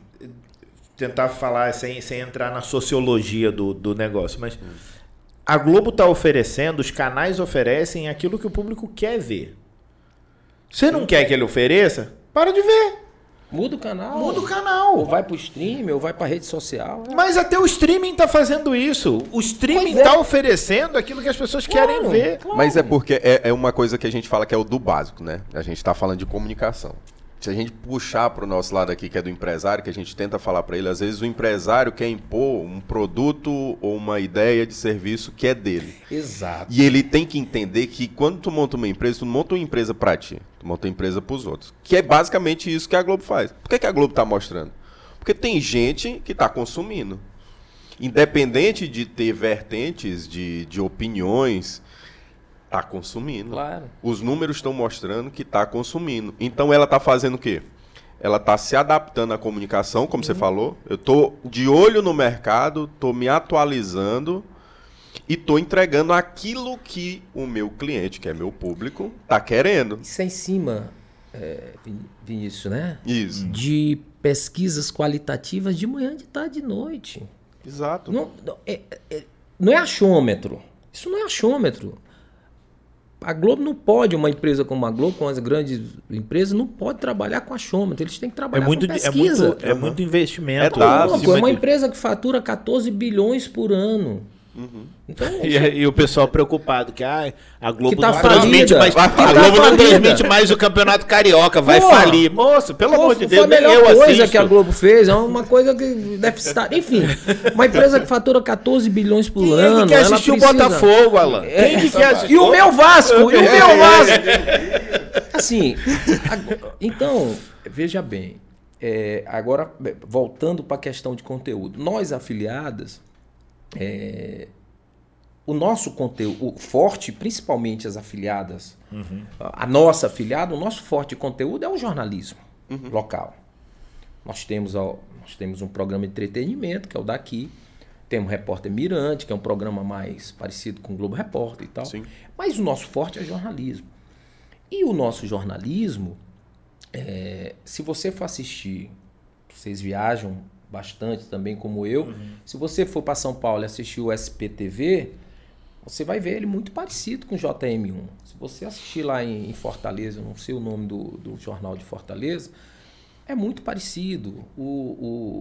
tentar falar sem, sem entrar na sociologia do, do negócio, mas a Globo está oferecendo, os canais oferecem aquilo que o público quer ver. Você não quer que ele ofereça? Para de ver. Muda o canal. Muda o Ou canal. vai pro stream, ou vai pra rede social. É. Mas até o streaming tá fazendo isso. O streaming Pois é. tá oferecendo aquilo que as pessoas querem Claro, ver. claro. Mas é porque é, é uma coisa que a gente fala que é o do básico, né? A gente tá falando de comunicação. Se a gente puxar pro nosso lado aqui, que é do empresário, que a gente tenta falar para ele, às vezes o empresário quer impor um produto ou uma ideia de serviço que é dele. Exato. E ele tem que entender que quando tu monta uma empresa, tu monta uma empresa pra ti, monta empresa pros outros. Que é basicamente isso que a Globo faz. Por que, que a Globo tá mostrando? Porque tem gente que tá consumindo. Independente de ter vertentes de, de opiniões, tá consumindo. Claro. Os números estão mostrando que está consumindo. Então ela está fazendo o quê? Ela está se adaptando à comunicação, como você falou. Eu estou de olho no mercado, estou me atualizando e estou entregando aquilo que o meu cliente, que é meu público, está querendo. Isso é em cima, é, Vin- Vinícius, né? Isso. De pesquisas qualitativas de manhã, de tarde e de noite. Exato. Não, não, é, é- não é achômetro. Isso não é achômetro. a Globo não pode, uma empresa como a Globo, com as grandes empresas, não pode trabalhar com achômetro. Eles têm que É trabalhar muito, com é pesquisa. muito, é muito investimento. É acima é uma de- empresa que fatura 14 bilhões por ano. Então, E, e o pessoal preocupado que ah, a Globo Que tá não transmite mais. A tá Globo não falida. transmite mais o Campeonato Carioca, vai Porra. falir. Moço, pelo amor de foi Deus, a melhor eu coisa assisto. que a Globo fez, é uma coisa que deficitária. Enfim, uma empresa que fatura 14 bilhões por Quem é ano. que quer assistir o precisa- Botafogo, Alan? É, Quem que quer assistir? E o meu Vasco, e o meu Vasco. Assim, então, veja bem, é, agora é, voltando para a questão de conteúdo, nós afiliadas, é, o nosso conteúdo, o forte, principalmente as afiliadas, a a nossa afiliada, o nosso forte conteúdo é o jornalismo local. Nós temos, ó, nós temos um programa de entretenimento, que é o daqui. Temos o Repórter Mirante, que é um programa mais parecido com o Globo Repórter e tal. Sim. Mas o nosso forte é jornalismo. E o nosso jornalismo, é, se você for assistir, vocês viajam bastante também, como eu. Se você for para São Paulo e assistir o SPTV, você vai ver ele muito parecido com o JM1. Se você assistir lá em, Fortaleza, eu não sei o nome do, do jornal de Fortaleza, é muito parecido. O,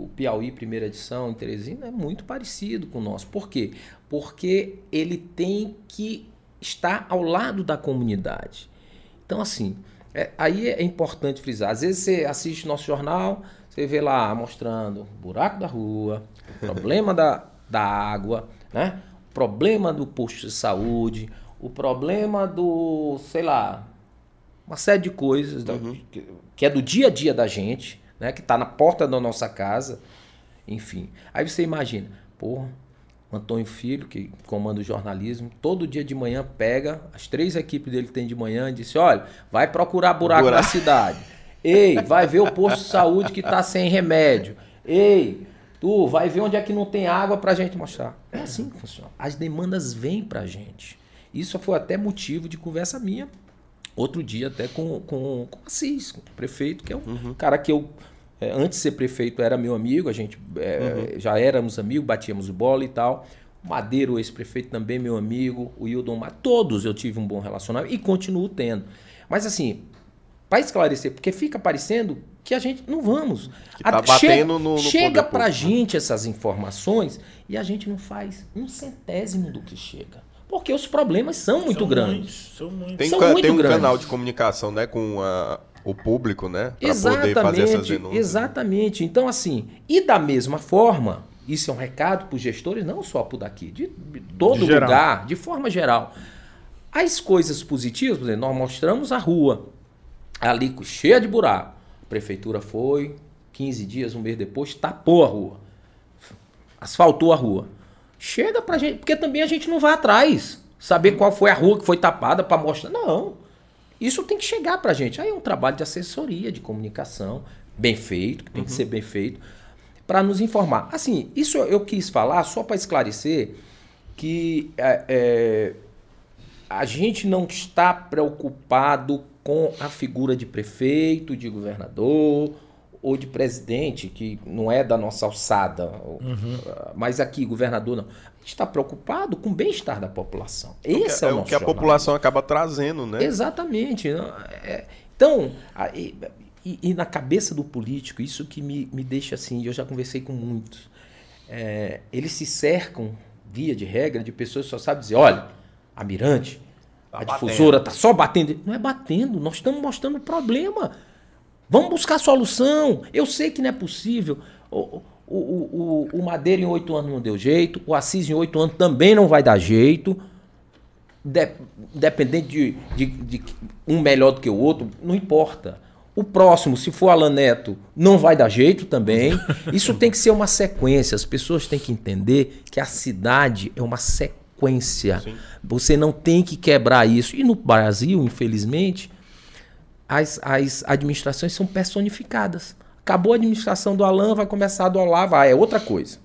o Piauí, primeira edição, em Teresina, é muito parecido com o nosso. Por quê? Porque ele tem que estar ao lado da comunidade. Então, assim, é- aí é importante frisar. Às vezes você assiste nosso jornal, você vê lá mostrando buraco da rua, problema da, da água, né? o problema do posto de saúde, o problema do, sei lá, uma série de coisas da- que, que é do dia a dia da gente, né? Que está na porta da nossa casa, enfim. Aí você imagina, porra, o Antônio Filho, que comanda o jornalismo, todo dia de manhã pega as três equipes dele que tem de manhã e disse, olha, vai procurar buraco Buraco. na cidade. Ei, vai ver o posto de saúde que está sem remédio. Ei, tu vai ver onde é que não tem água pra gente mostrar. É assim que funciona. As demandas vêm pra gente. Isso foi até motivo de conversa minha outro dia até com, com, com o Assis, com o prefeito, que é um cara que eu, é, antes de ser prefeito, era meu amigo, a gente é, já éramos amigos, batíamos bola e tal. O Madeiro, esse prefeito também meu amigo, o Hildon, todos eu tive um bom relacionamento e continuo tendo. Mas assim, para esclarecer, porque fica parecendo que a gente não vamos. Que tá A- batendo chega no- no chega pra público, né? gente essas informações e a gente não faz um centésimo do que chega. Porque os problemas são muito São grandes. muitos, são muitos. Tem, São muito tem um grandes. canal de comunicação, né, com a- o público, né, para poder fazer essas Exatamente, denúncias. exatamente. Então, assim, e da mesma forma, isso é um recado para os gestores, não só por daqui, de, de todo De geral. lugar, de forma geral. As coisas positivas, por exemplo, nós mostramos a rua ali cheia de buraco. A prefeitura foi, 15 dias, um mês depois, tapou a rua. Asfaltou a rua. Chega pra gente, porque também a gente não vai atrás. Saber qual foi a rua que foi tapada para mostrar. Não. Isso tem que chegar pra gente. Aí é um trabalho de assessoria, de comunicação, bem feito, que tem que ser bem feito, para nos informar. Assim, isso eu quis falar só para esclarecer que é, é, a gente não está preocupado com a figura de prefeito, de governador ou de presidente, que não é da nossa alçada, ou- mas aqui, governador não. A gente está preocupado com o bem-estar da população. Esse é, é o o nosso que a jornalismo. população acaba trazendo, né? Exatamente. é- Então, a- e, e- na cabeça do político, isso que me, me deixa assim, eu já conversei com muitos, é, eles se cercam, via de regra, de pessoas que só sabem dizer, olha, a Mirante, Tá a difusora tá só batendo. Não é batendo, nós estamos mostrando o problema. Vamos buscar solução. Eu sei que não é possível. O, o, o, o, Madeira em oito anos não deu jeito, o Assis em oito anos também não vai dar jeito de- independente de, de, de um melhor do que o outro, não importa. O próximo, se for Alan Neto, não vai dar jeito também. Isso tem que ser uma sequência. As pessoas têm que entender que a cidade é uma sequência. Você não tem que quebrar isso. E no Brasil, infelizmente, as, as administrações são personificadas. Acabou a administração do Alan, vai começar a do Olavo, ah, é outra coisa.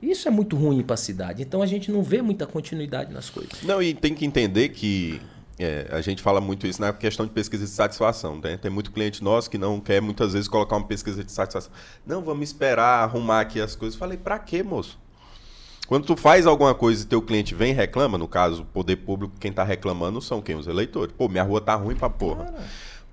Isso é muito ruim para a cidade. Então a gente não vê muita continuidade nas coisas. Não, e tem que entender que é, a gente fala muito isso na questão de pesquisa de satisfação. Né? Tem muito cliente nosso que não quer muitas vezes colocar uma pesquisa de satisfação. Não, vamos esperar arrumar aqui as coisas. Falei, pra quê, moço? Quando tu faz alguma coisa e teu cliente vem e reclama, no caso, o poder público, quem tá reclamando são quem? Os eleitores. Pô, minha rua tá ruim pra porra.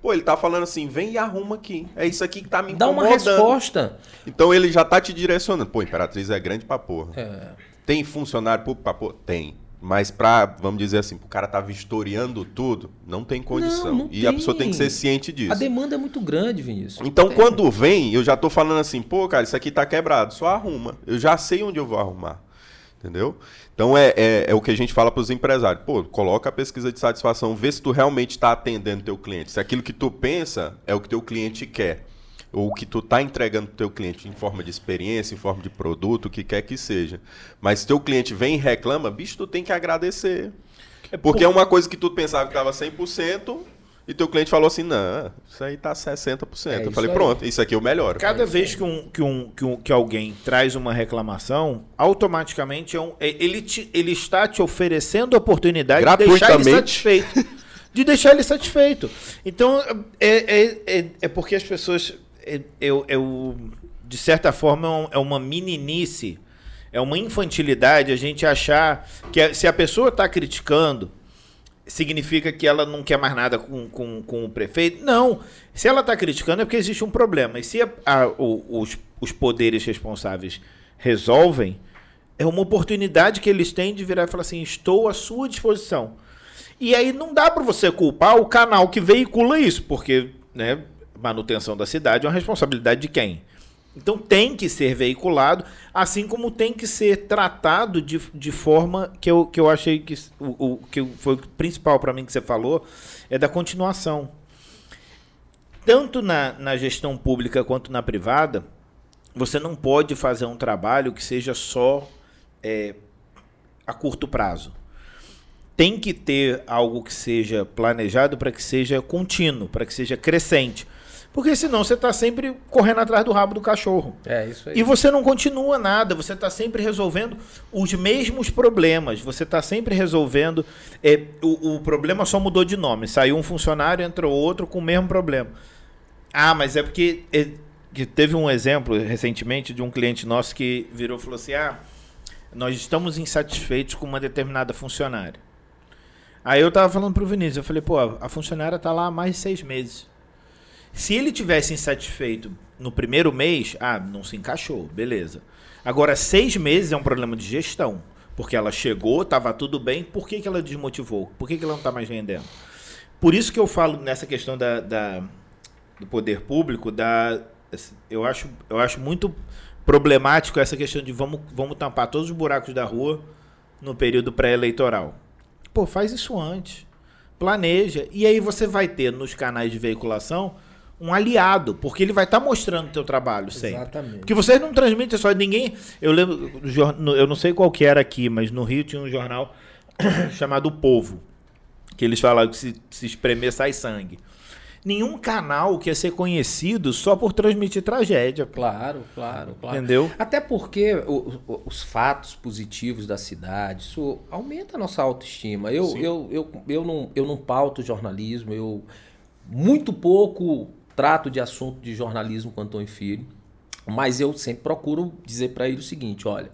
Pô, ele tá falando assim, vem e arruma aqui. É isso aqui que tá me Dá incomodando. uma resposta. Então ele já tá te direcionando. Pô, Imperatriz é grande pra porra. É. Tem funcionário público pra porra? Tem. Mas pra, vamos dizer assim, o cara tá vistoriando tudo, não tem condição. Não, não e a tem. pessoa tem que ser ciente disso. A demanda é muito grande, Vinícius. Então, Tem. quando vem, eu já tô falando assim, pô, cara, isso aqui tá quebrado, só arruma. Eu já sei onde eu vou arrumar. Entendeu? Então, é, é, é o que a gente fala para os empresários. Pô, coloca a pesquisa de satisfação, vê se tu realmente está atendendo teu cliente. Se aquilo que tu pensa é o que teu cliente quer. Ou o que tu tá entregando pro teu cliente em forma de experiência, em forma de produto, o que quer que seja. Mas se teu cliente vem e reclama, bicho, tu tem que agradecer. Porque é uma coisa que tu pensava que tava 100%, e teu cliente falou assim, não, isso aí tá 60%. É eu falei, aí. pronto, isso aqui eu melhoro. Cada vez que, um, que, um, que, um, que alguém traz uma reclamação, automaticamente é um, é- ele, te- ele está te oferecendo a oportunidade de deixar ele Gratuitamente. satisfeito. De deixar ele satisfeito. Então, é, é, é, é porque as pessoas. É, eu, eu, de certa forma, é um- é uma meninice, é uma infantilidade a gente achar que se a pessoa está criticando, significa que ela não quer mais nada com, com, com o prefeito. Não. Se ela está criticando é porque existe um problema. E se a- a- o- os, os poderes responsáveis resolvem, é uma oportunidade que eles têm de virar e falar assim: estou à sua disposição. E aí não dá para você culpar o canal que veicula isso, porque né, manutenção da cidade é uma responsabilidade de quem? Então tem que ser veiculado, assim como tem que ser tratado de, de forma que eu, que eu achei que o, o que foi o principal para mim que você falou, é da continuação. Tanto na, na gestão pública quanto na privada, você não pode fazer um trabalho que seja só é, a curto prazo. Tem que ter algo que seja planejado para que seja contínuo, para que seja crescente. Porque senão você está sempre correndo atrás do rabo do cachorro. É isso aí. E você não continua nada, você está sempre resolvendo os mesmos problemas. Você está sempre resolvendo. é, o, o problema só mudou de nome. Saiu um funcionário, entrou outro com o mesmo problema. Ah, mas é porque. é, que teve um exemplo recentemente de um cliente nosso que virou e falou assim: Ah, nós estamos insatisfeitos com uma determinada funcionária. Aí eu tava falando pro Vinícius, eu falei, pô, a funcionária tá lá há mais de seis meses. Se ele tivesse insatisfeito no primeiro mês, ah, não se encaixou, beleza. Agora, seis meses é um problema de gestão. Porque ela chegou, tava tudo bem, por que, que ela desmotivou? Por que, que ela não tá mais vendendo? Por isso que eu falo nessa questão da, da- do poder público, da, eu, acho, eu acho muito problemático essa questão de vamos, vamos tampar todos os buracos da rua no período pré-eleitoral. Pô, faz isso antes. Planeja. E aí você vai ter nos canais de veiculação um aliado, porque ele vai estar mostrando o teu trabalho sempre. Exatamente. Porque vocês não transmitem só ninguém. Eu lembro, eu não sei qual que era aqui, mas no Rio tinha um jornal chamado O Povo, que eles falavam que se, se espremer sai sangue. Nenhum canal quer ser conhecido só por transmitir tragédia. Claro, claro, claro. Entendeu? Até porque o- o- os fatos positivos da cidade, isso aumenta a nossa autoestima. Eu, eu, eu, eu, não, eu não pauto jornalismo, eu muito pouco trato de assunto de jornalismo com Antônio Filho, mas eu sempre procuro dizer para ele o seguinte, olha,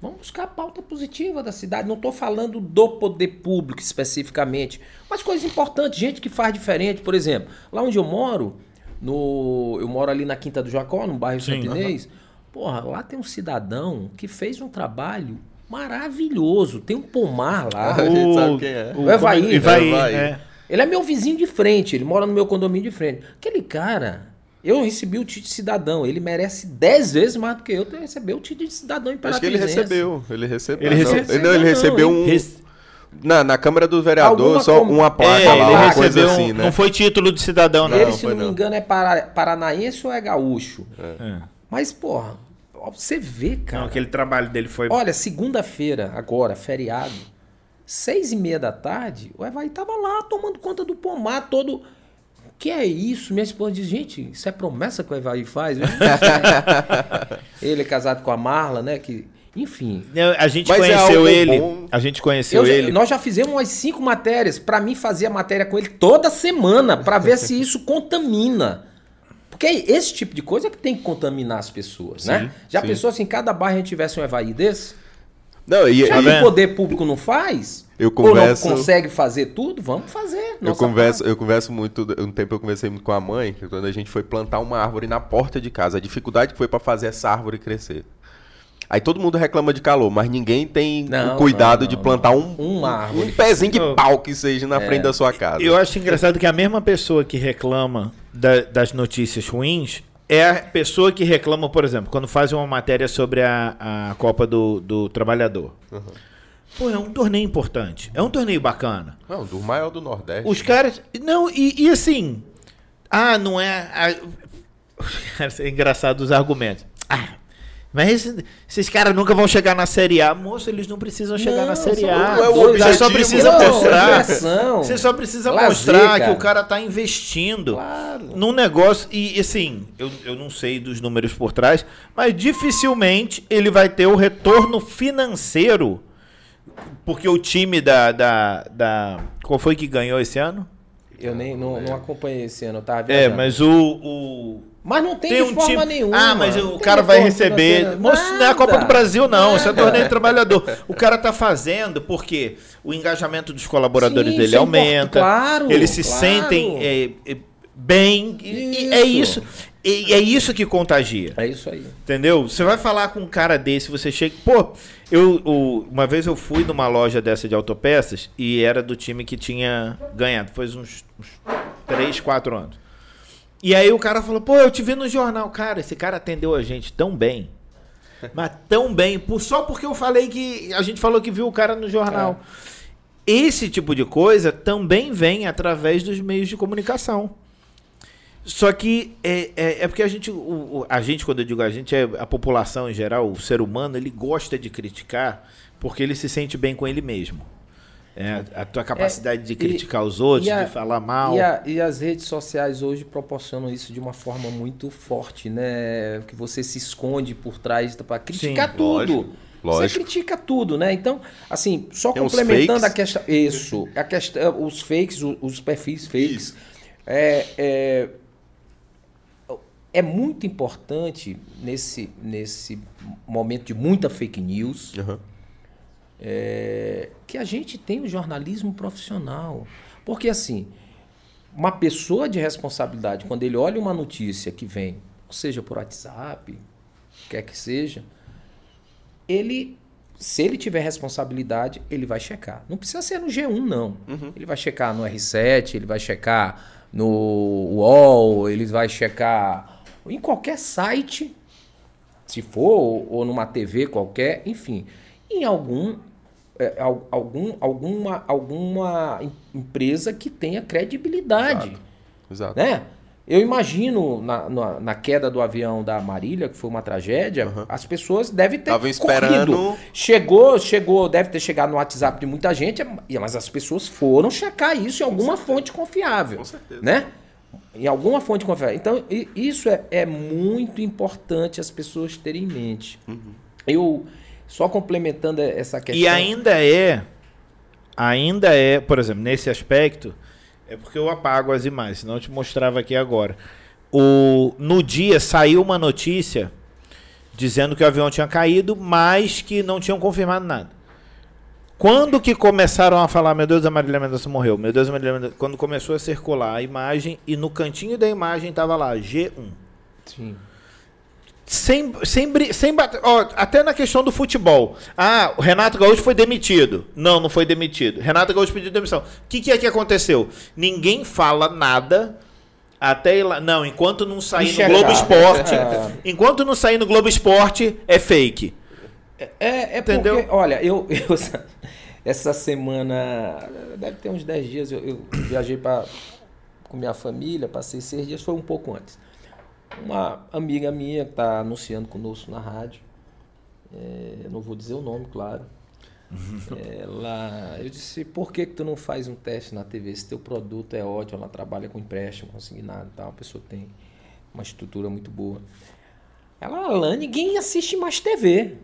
vamos buscar a pauta positiva da cidade, não estou falando do poder público especificamente, mas coisas importantes, gente que faz diferente, por exemplo, lá onde eu moro, no, eu moro ali na Quinta do Jacó, no bairro Sim, Santinês, porra, lá tem um cidadão que fez um trabalho maravilhoso, tem um pomar lá, A gente sabe quem é. O Evaí. Evaí, Evaí. é. Ele é meu vizinho de frente, ele mora no meu condomínio de frente. Aquele cara, eu recebi o título de cidadão. Ele merece 10 vezes mais do que eu receber o título de cidadão Acho que ele imperatrizense. recebeu. Ele recebeu. Ele Não, recebeu- ele, não, ele recebeu um. Rece- Na, na Câmara do Vereador, Alguma só com- uma placa É, lá, ele uma coisa um- assim, né? Não foi título de cidadão, não. Ele, Não, se não me não. engano, é para, paranaense ou é gaúcho. É. Mas, porra, você vê, cara. Não, aquele trabalho dele foi. Olha, segunda-feira, agora, feriado, seis e meia da tarde, o Evaí tava lá tomando conta do pomar todo. Que é isso? Minha esposa diz, gente, isso é promessa que o Evaí faz? Sei. Ele é casado com a Marla, né? Que, enfim. A gente Mas é conheceu algo ele. bom. A gente conheceu já- ele. nós já fizemos umas cinco matérias. Pra mim, fazer a matéria com ele toda semana, pra ver se isso contamina. Porque esse tipo de coisa é que tem que contaminar as pessoas, né? Já sim. pensou se em cada bairro a gente tivesse um Evaí desse? Não, e, Já e- que o poder público não faz, Eu ou não converso- consegue fazer tudo, vamos fazer. Eu converso, eu converso muito, um tempo eu conversei muito com a mãe, quando a gente foi plantar uma árvore na porta de casa, a dificuldade que foi pra fazer essa árvore crescer. Aí todo mundo reclama de calor, mas ninguém tem Não, o cuidado não, de não, plantar não. um, Uma árvore. um pezinho de Eu- pau que seja na frente da sua casa. Eu acho engraçado que a mesma pessoa que reclama da- das notícias ruins é a pessoa que reclama, por exemplo, quando faz uma matéria sobre a, a Copa do, do Trabalhador. Pô, é um torneio importante. É um torneio bacana. Não, do maior do Nordeste. Os caras. Não, e, e assim. Ah, não é. a- é engraçado os argumentos. Ah, mas esse- esses caras nunca vão chegar na Série A. Moço, eles não precisam chegar Não, na Série A. é Você só precisa Não, mostrar. diversão. Você só precisa Lazer, mostrar que cara. o cara tá investindo Claro. num negócio. E assim, eu, eu não sei dos números por trás, mas dificilmente ele vai ter o retorno financeiro. Porque o time da. da, da qual foi que ganhou esse ano? Eu nem não, não acompanhei esse ano, eu tava É, mas o. o Mas não tem, tem um forma time. nenhuma. Ah, mas o cara vai receber. Moço, isso não é a Copa Nada. do Brasil, não. Isso é Nada. torneio trabalhador. O cara tá fazendo porque o engajamento dos colaboradores Sim, dele isso é aumenta. claro, eles se claro. sentem é, é, bem. E, e é Isso. isso. E é isso que contagia. É isso aí. Entendeu? Você vai falar com um cara desse, você chega. Pô, eu, uma vez eu fui numa loja dessa de autopeças e era do time que tinha ganhado. Faz uns, uns 3, 4 anos. E aí o cara falou: pô, eu te vi no jornal. Cara, esse cara atendeu a gente tão bem. Mas tão bem. por- Só porque eu falei que. A gente falou que viu o cara no jornal. Esse tipo de coisa também vem através dos meios de comunicação. Só que é, é, é porque a gente, o- a gente, quando eu digo a gente, é a população em geral, o ser humano, ele gosta de criticar porque ele se sente bem com ele mesmo. É, a tua capacidade de e- criticar os outros, e a- de falar mal. E, a- e as redes sociais hoje proporcionam isso de uma forma muito forte, né? Que você se esconde por trás para criticar Sim, tudo. lógico, Você lógico. critica tudo, né? Então, assim, só Tem complementando a questão. Isso, a questão, os fakes, os, perfis fakes. É, é, é muito importante nesse, nesse momento de muita fake news Aham. É, que a gente tem o jornalismo profissional. Porque, assim, uma pessoa de responsabilidade, quando ele olha uma notícia que vem, seja por WhatsApp, quer que seja, ele, se ele tiver responsabilidade, ele vai checar. Não precisa ser no G1, não. Ele vai checar no R7, ele vai checar no UOL, ele vai checar em qualquer site se for, ou numa TV qualquer, enfim, em algum, é, al- algum alguma, alguma em- empresa que tenha credibilidade, Exato. né? Eu imagino na, na, na queda do avião da Marília, que foi uma tragédia, as pessoas devem ter Tavam esperando- corrido. Chegou, chegou, deve ter chegado no WhatsApp de muita gente, mas as pessoas foram checar isso em alguma fonte confiável, Com certeza. né? Em alguma fonte confiável. Então, isso é, é muito importante as pessoas terem em mente. Eu, só complementando essa questão... E ainda é, ainda é, por exemplo, nesse aspecto, é porque eu apago as imagens, senão eu te mostrava aqui agora. O, no dia saiu uma notícia dizendo que o avião tinha caído, mas que não tinham confirmado nada. Quando que começaram a falar, meu Deus, a Marília Mendonça morreu, meu Deus, a Marília Mendonça... Quando começou a circular a imagem e no cantinho da imagem tava lá, G1. Sim. Sem, sem, sem bater. Ó, até na questão do futebol. Ah, o Renato Gaúcho foi demitido. Não, não foi demitido. Renato Gaúcho pediu demissão. O que, que é que aconteceu? Ninguém fala nada. Até ir lá. Não, enquanto não sair Enxergar. no Globo Esporte. É. Enquanto não sair no Globo Esporte, é fake. É, é Entendeu? porque, olha, eu, eu essa semana, deve ter uns 10 dias, eu, eu viajei pra, com minha família, passei seis dias, foi um pouco antes. Uma amiga minha que está anunciando conosco na rádio, é, não vou dizer o nome, claro. Ela, eu disse, por que, que tu não faz um teste na TV? Se teu produto é ótimo, ela trabalha com empréstimo, consignado e tal, a pessoa tem uma estrutura muito boa. Ela, Alan, ninguém assiste mais TV.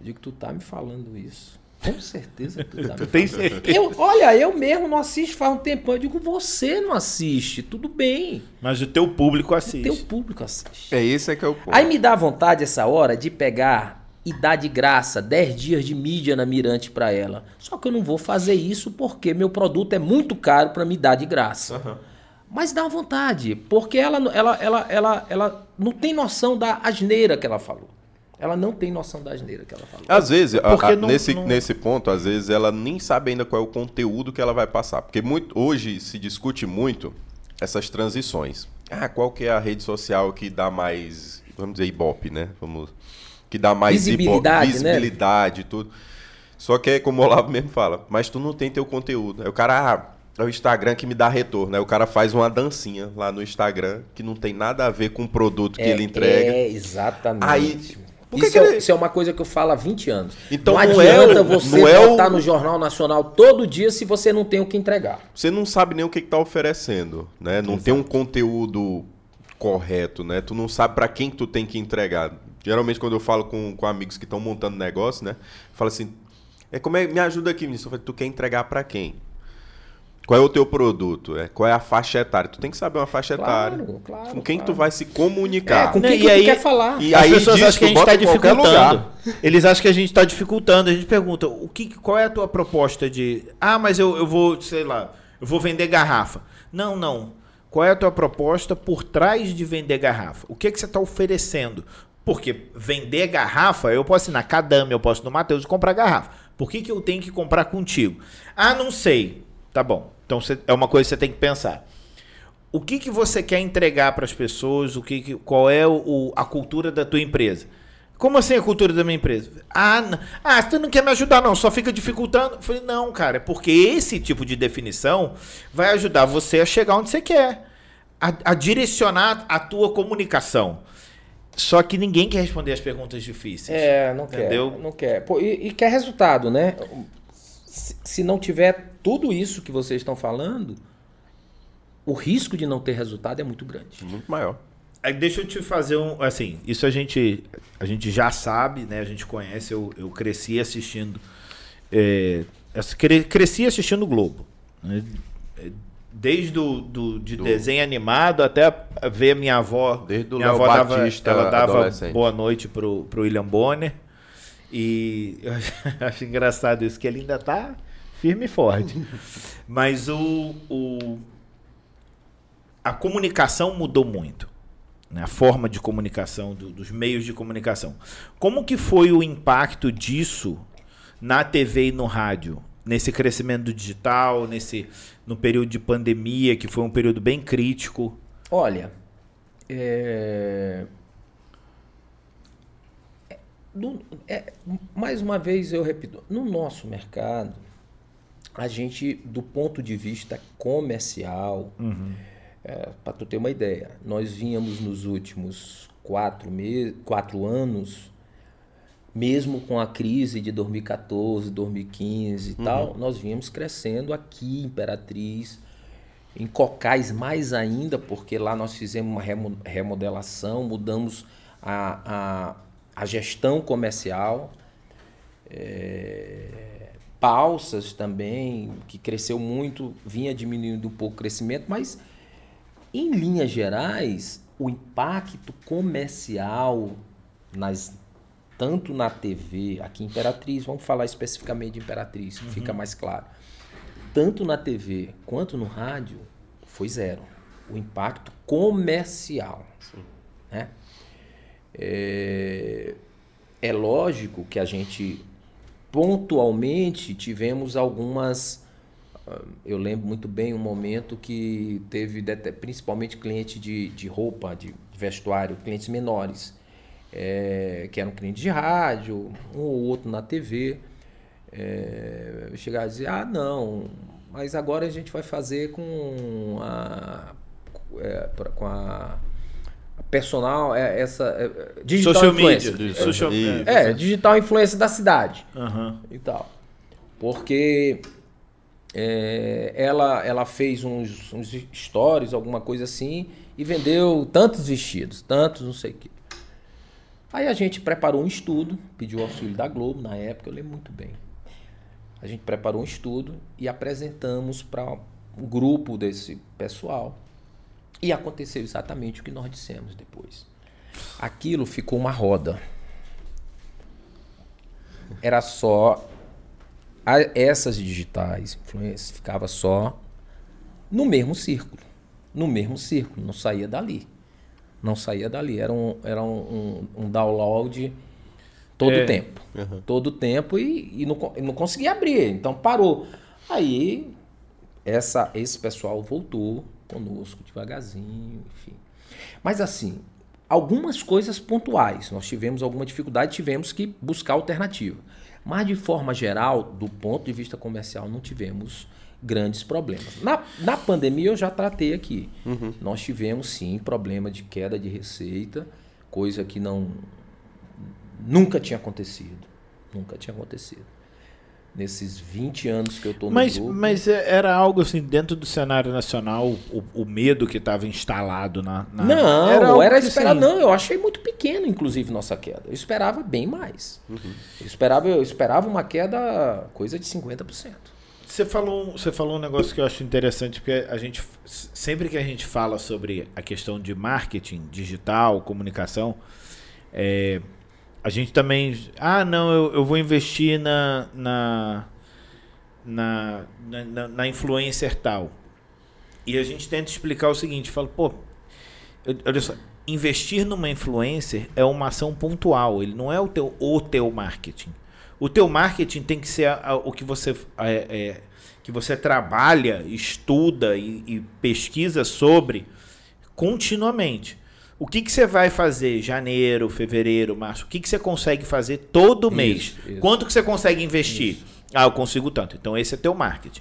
Eu digo, tu tá me falando isso. Com certeza que tu tá me Tem certeza. Eu, olha, eu mesmo não assisto faz um tempão. Eu digo, você não assiste, tudo bem. Mas o teu público O assiste. teu público assiste. É esse é que é o ponto. Aí me dá vontade essa hora de pegar e dar de graça 10 dias de mídia na Mirante para ela. Só que eu não vou fazer isso porque meu produto é muito caro para me dar de graça. Aham. Mas dá vontade, porque ela, ela, ela, ela, ela não tem noção da asneira que ela falou. Ela não tem noção da asneira que ela falou. Às vezes, a- a- não- nesse, não- nesse ponto, às vezes ela nem sabe ainda qual é o conteúdo que ela vai passar. Porque muito, hoje se discute muito essas transições. Ah, qual que é a rede social que dá mais, vamos dizer, ibope, né? Vamos, que dá mais Visibilidade, né? visibilidade e tudo. Só que é como o Olavo mesmo fala, mas tu não tem teu conteúdo. Aí o cara, ah, é o Instagram que me dá retorno. Aí o cara faz uma dancinha lá no Instagram que não tem nada a ver com o produto que ele entrega. É, exatamente. Aí, isso, que é, ele- isso é uma coisa que eu falo há 20 anos. Então não não é adianta o- você não é botar o- no Jornal Nacional todo dia se você não tem o que entregar. você não sabe nem o que está oferecendo, né? Não tem um conteúdo correto, né? Tu não sabe para quem que tu tem que entregar. Geralmente quando eu falo com, com amigos que estão montando negócio, né? Fala assim, é como é, me ajuda aqui, ministro. Eu falo, tu quer entregar para quem? Qual é o teu produto? É, qual é a faixa etária? Tu tem que saber uma faixa Claro, etária. claro, Com quem que tu claro. vai se comunicar? É, com quem e que aí- tu quer falar? E As aí pessoas acham que a gente está dificultando. Eles acham que a gente está dificultando. A gente pergunta, o que, qual é a tua proposta de. Ah, mas eu, eu vou, sei lá, eu vou vender garrafa. Não, não. Qual é a tua proposta por trás de vender garrafa? O que, que você está oferecendo? Porque vender garrafa, eu posso ir na Cadame, eu posso ir no Matheus e comprar garrafa. Por que, que eu tenho que comprar contigo? Ah, não sei. Tá bom. Então você- é uma coisa que você tem que pensar. O que, que você quer entregar para as pessoas? O que, que- qual é o, a cultura da tua empresa? Como assim a cultura da minha empresa? Ah, ah, você não quer me ajudar, não, só fica dificultando. Eu falei, não, cara, é porque esse tipo de definição vai ajudar você a chegar onde você quer, a, a direcionar a tua comunicação. Só que ninguém quer responder as perguntas difíceis. É, não Entendeu? quer. Não quer. Pô, e, e quer resultado, né? Se, não tiver tudo isso que vocês estão falando, o risco de não ter resultado é muito grande. Muito maior. Aí deixa eu te fazer um. Assim, isso a gente, a gente já sabe, né? A gente conhece. Eu, eu cresci assistindo. é, cresci assistindo o Globo. né? Desde do, do, de Do- desenho animado até ver a minha avó. Desde o minha Léo avó dava, Batista, ela dava boa noite pro, pro William Bonner. E eu acho, acho engraçado isso, que ele ainda tá firme e forte. Mas o, o, a comunicação mudou muito. né? A forma de comunicação, do- dos meios de comunicação. Como que foi o impacto disso na TV e no rádio? Nesse crescimento do digital, nesse, no período de pandemia, que foi um período bem crítico. Olha, é... é, no- é, mais uma vez eu repito, no nosso mercado, a gente, do ponto de vista comercial, para tu ter uma ideia, nós vínhamos nos últimos quatro, me quatro anos, mesmo com a crise de 2014, 2015 e tal, nós vínhamos crescendo aqui, Imperatriz, em Cocais mais ainda, porque lá nós fizemos uma remo- remodelação, mudamos a, a, a gestão comercial. É, Balsas também, que cresceu muito, vinha diminuindo um pouco o crescimento, mas em linhas gerais, o impacto comercial nas tanto na TV, aqui em Imperatriz, vamos falar especificamente de Imperatriz, que fica mais claro. Tanto na TV quanto no rádio foi zero. O impacto comercial. Né? É, é lógico que a gente pontualmente tivemos algumas ah, eu lembro muito bem um momento que teve principalmente cliente de, de roupa, de vestuário, clientes menores, eh, que eram clientes de rádio, um ou outro na TV. É, chegar a dizer, ah, não, mas agora a gente vai fazer com a, é, com a personal, é, essa é, digital Social influencer. media. Isso, Social, isso. É, digital influência da cidade Aham. e tal. Porque é, ela, ela fez uns, uns stories, alguma coisa assim, e vendeu tantos vestidos, tantos não sei o quê. Aí a gente preparou um estudo, pediu auxílio da Globo na época, eu lembro muito bem. A gente preparou um estudo e apresentamos para um grupo desse pessoal. E aconteceu exatamente o que nós dissemos depois. Aquilo ficou uma roda. era só a- essas digitais, influências, ficava só no mesmo círculo. No mesmo círculo, não saía dali. Não saía dali. Era um, era um, um, um download todo É. tempo. Todo tempo e, e não, não conseguia abrir. Então parou. Aí essa, esse pessoal voltou conosco devagarzinho, enfim. Mas assim, algumas coisas pontuais. Nós tivemos alguma dificuldade, tivemos que buscar alternativa. Mas de forma geral, do ponto de vista comercial, não tivemos grandes problemas. Na, na pandemia eu já tratei aqui. Nós tivemos sim problema de queda de receita, coisa que não nunca tinha acontecido. Nunca tinha acontecido. Nesses 20 anos que eu estou no Mas, grupo. mas é- era algo assim, dentro do cenário nacional, o, o medo que estava instalado na. na- Não, era, que, esperado. assim, Não, eu achei muito pequeno, inclusive, nossa queda. Eu esperava bem mais. Uhum. Eu, esperava, eu esperava uma queda coisa de 50%. Você falou, você falou um negócio que eu acho interessante, porque a gente, sempre que a gente fala sobre a questão de marketing digital, comunicação, é, a gente também. Ah, não, eu, eu vou investir na, na, na, na, na- influencer tal. E a gente tenta explicar o seguinte: fala, pô, olha só, investir numa influencer é uma ação pontual, ele não é o teu, o teu marketing. O teu marketing tem que ser a- a- o que você é, é, que você trabalha, estuda e, e pesquisa sobre continuamente. O que, que você vai fazer janeiro, fevereiro, março? O que, que você consegue fazer todo Isso, mês? isso. Quanto que você consegue investir? Ah, eu consigo tanto. Então esse é teu marketing.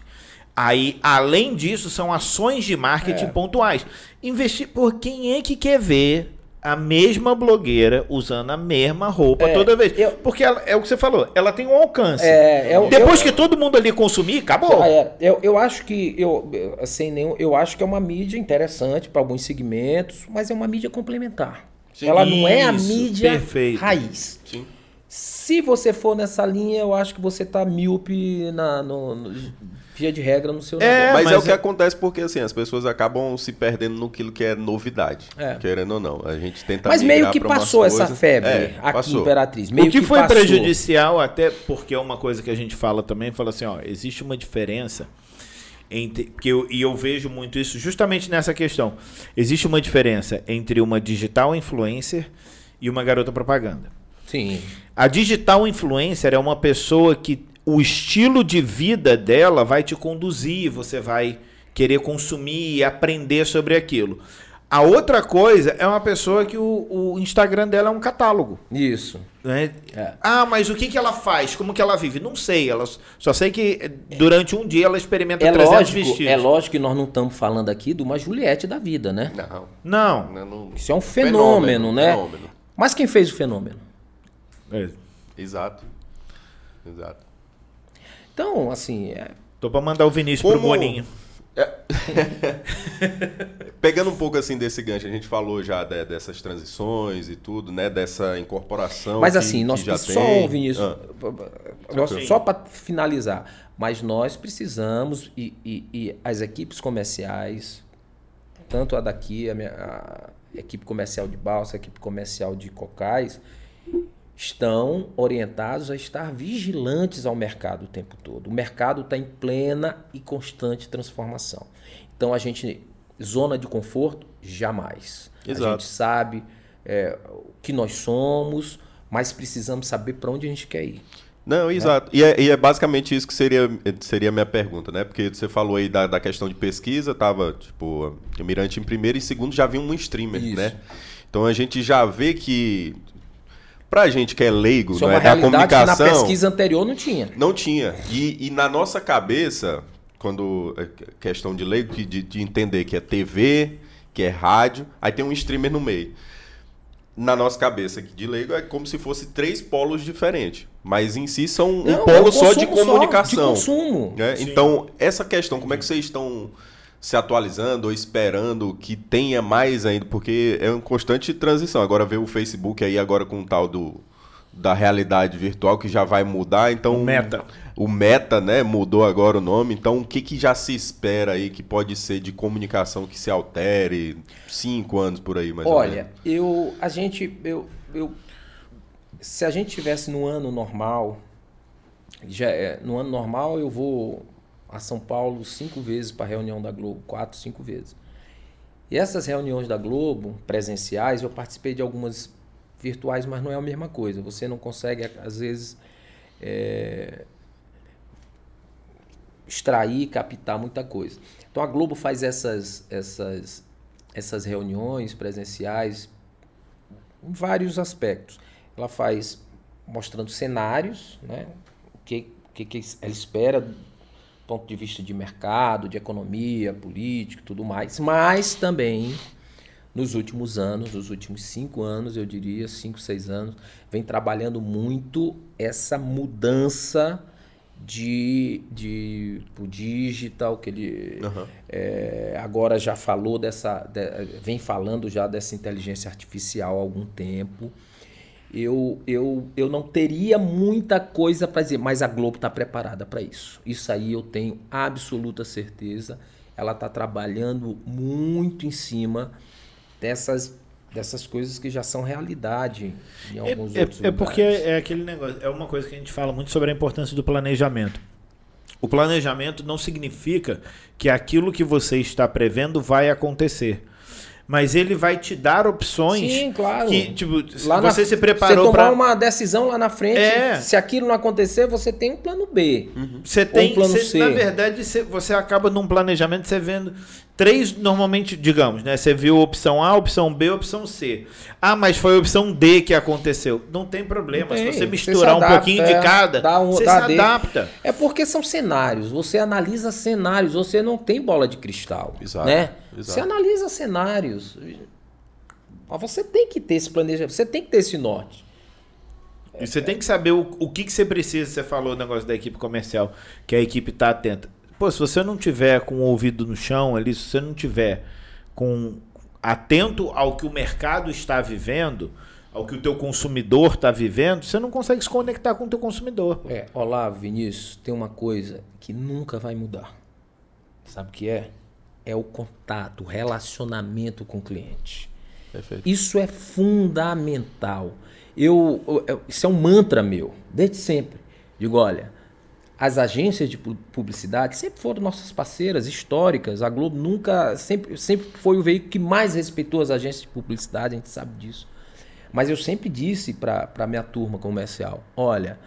Aí, além disso, são ações de marketing É. pontuais. Investir por quem é que quer ver a mesma blogueira usando a mesma roupa É, toda vez? eu- Porque ela- é o que você falou, ela tem um alcance. É, é o- Depois eu- que todo mundo ali consumir, acabou. Ah, é. eu, eu acho que eu eu- sem nenhum, eu acho que é uma mídia interessante para alguns segmentos, mas é uma mídia complementar. Sim, Ela não é a mídia perfeito. raiz. Sim. Se você for nessa linha, eu acho que você tá míope na no, no- via de regra no seu É, negócio. mas, mas é o que é- acontece porque assim, as pessoas acabam se perdendo no que é novidade. É. Querendo ou não. A gente tenta Mas meio que passou essa febre É, aqui passou. em Imperatriz. Meio o que, foi passou. prejudicial, até porque é uma coisa que a gente fala também, fala assim, ó, existe uma diferença entre que eu, e eu vejo muito isso justamente nessa questão. Existe uma diferença entre uma digital influencer e uma garota propaganda. Sim. A digital influencer é uma pessoa que o estilo de vida dela vai te conduzir, você vai querer consumir e aprender sobre aquilo. A outra coisa é uma pessoa que o, o Instagram dela é um catálogo. Isso. né? É. Ah, mas o que, que ela faz? Como que ela vive? Não sei. Ela, só sei que eh, durante um dia ela experimenta É 300 lógico, vestidos. é lógico que nós não estamos falando aqui de uma Juliette da vida, né? Não. Não. não, não- Isso é um fenômeno, né? fenômeno. Mas quem fez o fenômeno? É. Exato. Exato. Então, assim, é, Tô pra mandar o Vinícius pro Como- Moninho. Pegando um pouco assim desse gancho, a gente falou já de- dessas transições e tudo, né? Dessa incorporação. Mas que- assim, que nós já só, tem. Vinícius, Ah, só para finalizar, mas nós precisamos e, e- e as equipes comerciais, tanto a daqui, a, minha, a equipe comercial de Balsa, a equipe comercial de Cocais, estão orientados a estar vigilantes ao mercado o tempo todo. O mercado está em plena e constante transformação. Então a gente zona de conforto jamais. A Exato. gente sabe é, o que nós somos, mas precisamos saber para onde a gente quer ir. Não, exato. E é, e é basicamente isso que seria, seria a minha pergunta, né? Porque você falou aí da, da questão de pesquisa, tava, tipo, o Mirante em primeiro e segundo já vinha um streamer, Isso. né? Então a gente já vê que, pra gente que é leigo, Isso é não uma é que na comunicação, pesquisa anterior não tinha. não tinha. E, e na nossa cabeça, quando é questão de leigo, de, de entender que é TV, que é rádio, aí tem um streamer no meio. Na nossa cabeça aqui de leigo é como se fosse três polos diferentes. Mas em si são um Não, é polo um só de comunicação. de consumo. né? Então, essa questão, como é que vocês estão se atualizando ou esperando que tenha mais ainda? Porque é uma constante transição. Agora vê o Facebook aí agora com o tal do da realidade virtual que já vai mudar, então O Meta. o Meta, né, mudou agora o nome. Então, o que, que já se espera aí que pode ser de comunicação que se altere cinco anos por aí, mais ou menos? Olha, eu, a gente, eu, eu, se a gente tivesse no ano normal, Já é, no ano normal eu vou a São Paulo cinco vezes para reunião da Globo, quatro, cinco vezes. E essas reuniões da Globo, presenciais, eu participei de algumas virtuais, mas não é a mesma coisa. Você não consegue, às vezes, é, extrair, captar muita coisa. Então a Globo faz essas, essas, essas reuniões presenciais em vários aspectos. Ela faz mostrando cenários, né? o que, que, que ela espera ponto de vista de mercado, de economia, política e tudo mais, mas também nos últimos anos, nos últimos cinco anos, eu diria, cinco, seis anos, vem trabalhando muito essa mudança de, de o digital, que ele uhum. é, agora já falou dessa. De, vem falando já dessa inteligência artificial há algum tempo. Eu, eu, eu não teria muita coisa para dizer, mas a Globo está preparada para isso. Isso aí eu tenho absoluta certeza. Ela está trabalhando muito em cima dessas dessas coisas que já são realidade em é, alguns é, outros é, é porque é aquele negócio, é uma coisa que a gente fala muito sobre a importância do planejamento. O planejamento não significa que aquilo que você está prevendo vai acontecer mas ele vai te dar opções Sim, claro. que tipo lá você na, se preparou para uma decisão lá na frente é. se aquilo não acontecer você tem um plano B uhum. você tem um plano C. na verdade você acaba num planejamento você vendo três normalmente digamos né você viu opção A opção B opção C ah mas foi a opção D que aconteceu não tem problema não tem. se você misturar adapta, um pouquinho é, de cada um, você se adapta é porque são cenários você analisa cenários você não tem bola de cristal Exato. né Exato. Você analisa cenários. Mas você tem que ter esse planejamento, você tem que ter esse norte. E você é, tem que saber o, o que, que você precisa. Você falou o negócio da equipe comercial, que a equipe está atenta. Pô, se você não tiver com o ouvido no chão ali, se você não tiver com atento ao que o mercado está vivendo, ao que o teu consumidor está vivendo, você não consegue se conectar com o teu consumidor. É, olá, Vinícius, tem uma coisa que nunca vai mudar. Sabe o que é? é o contato, o relacionamento com o cliente. Perfeito. Isso é fundamental. Eu, eu, isso é um mantra meu, desde sempre. Digo, olha, as agências de publicidade sempre foram nossas parceiras históricas. A Globo nunca, sempre, sempre foi o veículo que mais respeitou as agências de publicidade, a gente sabe disso. Mas eu sempre disse para a minha turma comercial: olha,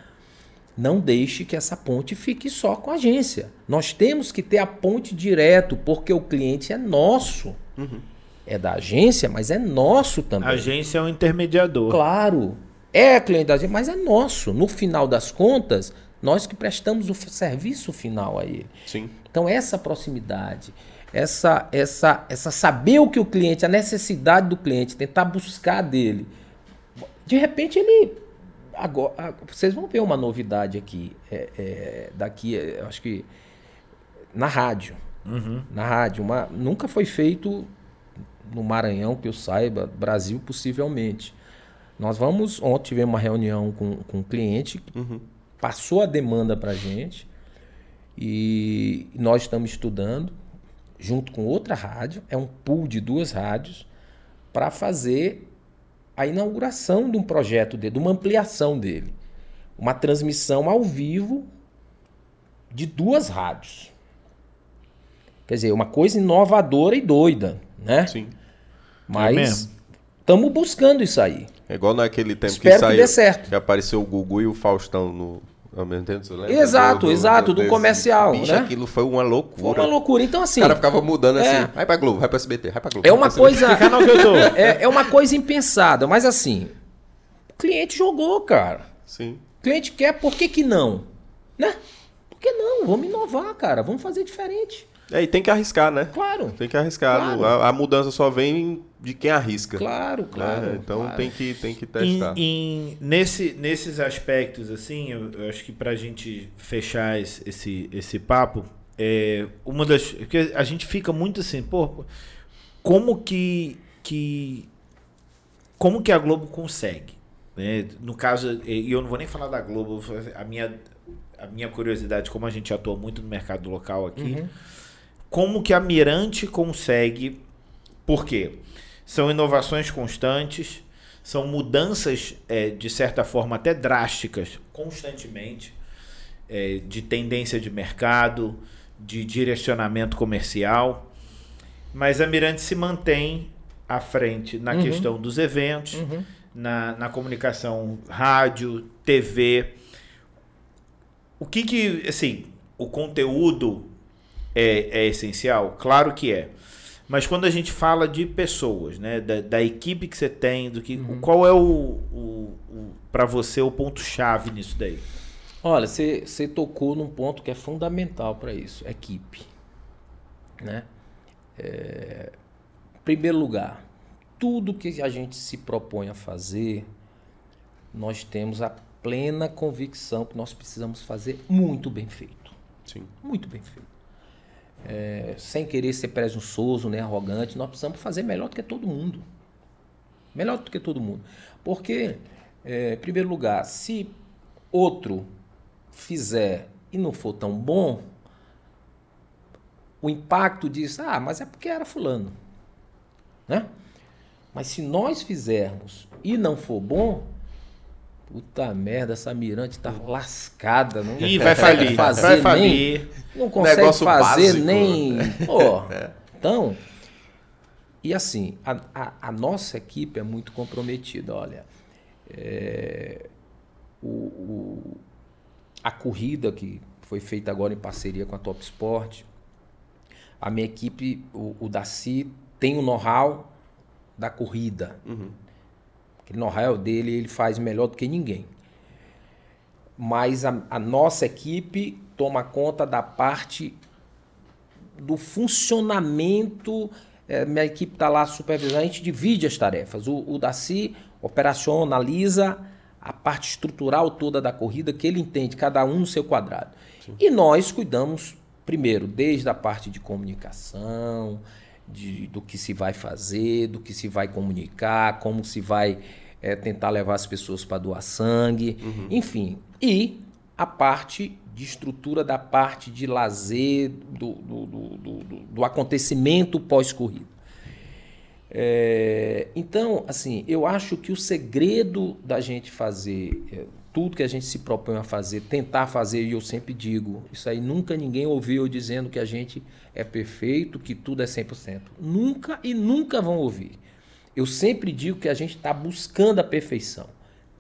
não deixe que essa ponte fique só com a agência. Nós temos que ter a ponte direto, porque o cliente é nosso. Uhum. É da agência, mas é nosso também. A agência é um intermediador. Claro. É cliente da agência, mas é nosso. No final das contas, nós que prestamos o serviço final a ele. Sim. Então, essa proximidade, essa, essa, essa saber o que o cliente, a necessidade do cliente, tentar buscar dele. De repente, ele Agora, vocês vão ver uma novidade aqui, é, é, daqui, é, acho que na rádio. Uhum. Na rádio. Uma, nunca foi feito no Maranhão, que eu saiba, Brasil possivelmente. Nós vamos. Ontem tivemos uma reunião com, com um cliente, uhum. Passou a demanda para a gente e nós estamos estudando, junto com outra rádio, é um pool de duas rádios, para fazer a inauguração de um projeto dele, de uma ampliação dele. Uma transmissão ao vivo de duas rádios. Quer dizer, uma coisa inovadora e doida, né? Sim. Mas estamos é buscando isso aí. É igual naquele tempo Espero que saiu, que, dê certo. que apareceu o Gugu e o Faustão no, ao mesmo tempo, você lembra? Exato, do, exato, do, do comercial. Bicho, né? aquilo foi uma loucura. Foi uma loucura. Então, assim. O cara ficava mudando assim. É, vai pra Globo, vai pra SBT, vai pra Globo. É uma coisa. é, é uma coisa impensada, mas assim. O cliente jogou, cara. Sim. O cliente quer, por que, que não? Né? Por que não? Vamos inovar, cara. Vamos fazer diferente. É, e tem que arriscar, né? Claro. Tem que arriscar. Claro. A, a, mudança só vem de quem arrisca. Claro, né? claro. Né? Então claro. Tem, que, tem que testar. Em, em, nesse, nesses aspectos, assim, eu, eu acho que pra gente fechar esse, esse, esse papo, é uma das. Porque a gente fica muito assim, pô, como que. que como que a Globo consegue? Né? No caso, e eu não vou nem falar da Globo, a minha, a minha curiosidade, como a gente atua muito no mercado local aqui. Uhum como que a Mirante consegue. Por quê? São inovações constantes, são mudanças, é, de certa forma, até drásticas, constantemente. é, de tendência de mercado, de direcionamento comercial. Mas a Mirante se mantém à frente na Uhum. questão dos eventos, na, na comunicação rádio, TV. O que que, assim, o conteúdo é, é essencial? Claro que é. Mas quando a gente fala de pessoas, né, da, da equipe que você tem, do que, qual é o, o, o para você o ponto chave nisso daí? Olha, você você tocou num ponto que é fundamental para isso, equipe. Né? É, em primeiro lugar, tudo que a gente se propõe a fazer, nós temos a plena convicção que nós precisamos fazer muito bem feito. Sim. Muito bem feito. É, sem querer ser presunçoso, nem arrogante, nós precisamos fazer melhor do que todo mundo. Melhor do que todo mundo. Porque, é, em primeiro lugar, se outro fizer e não for tão bom, o impacto diz, ah, mas é porque era fulano. Né? Mas se nós fizermos e não for bom, puta merda, essa mirante tá lascada. Não Ih, vai falir, fazer vai nem- falir. não consegue Negócio fazer básico. nem. Pô, Então, e assim, a, a- a nossa equipe é muito comprometida. Olha, é, o, o- a corrida que foi feita agora em parceria com a Top Sport, a minha equipe, o, o Daci, tem o know-how da corrida. Aquele know-how dele, ele faz melhor do que ninguém. Mas a, a nossa equipe toma conta da parte do funcionamento. eh, minha equipe está lá supervisionando, a gente divide as tarefas. O, o Daci operacionaliza a parte estrutural toda da corrida, que ele entende, cada um no seu quadrado. E nós cuidamos, primeiro, desde a parte de comunicação, de- do que se vai fazer, do que se vai comunicar, como se vai eh, tentar levar as pessoas para doar sangue, enfim. E a parte de estrutura da parte de lazer, do, do, do, do- acontecimento pós-corrida. É, então, assim, eu acho que o segredo da gente fazer é, tudo que a gente se propõe a fazer, tentar fazer, e eu sempre digo, isso aí nunca ninguém ouviu dizendo que a gente é perfeito, que tudo é 100%. Nunca e nunca vão ouvir. Eu sempre digo que a gente está buscando a perfeição.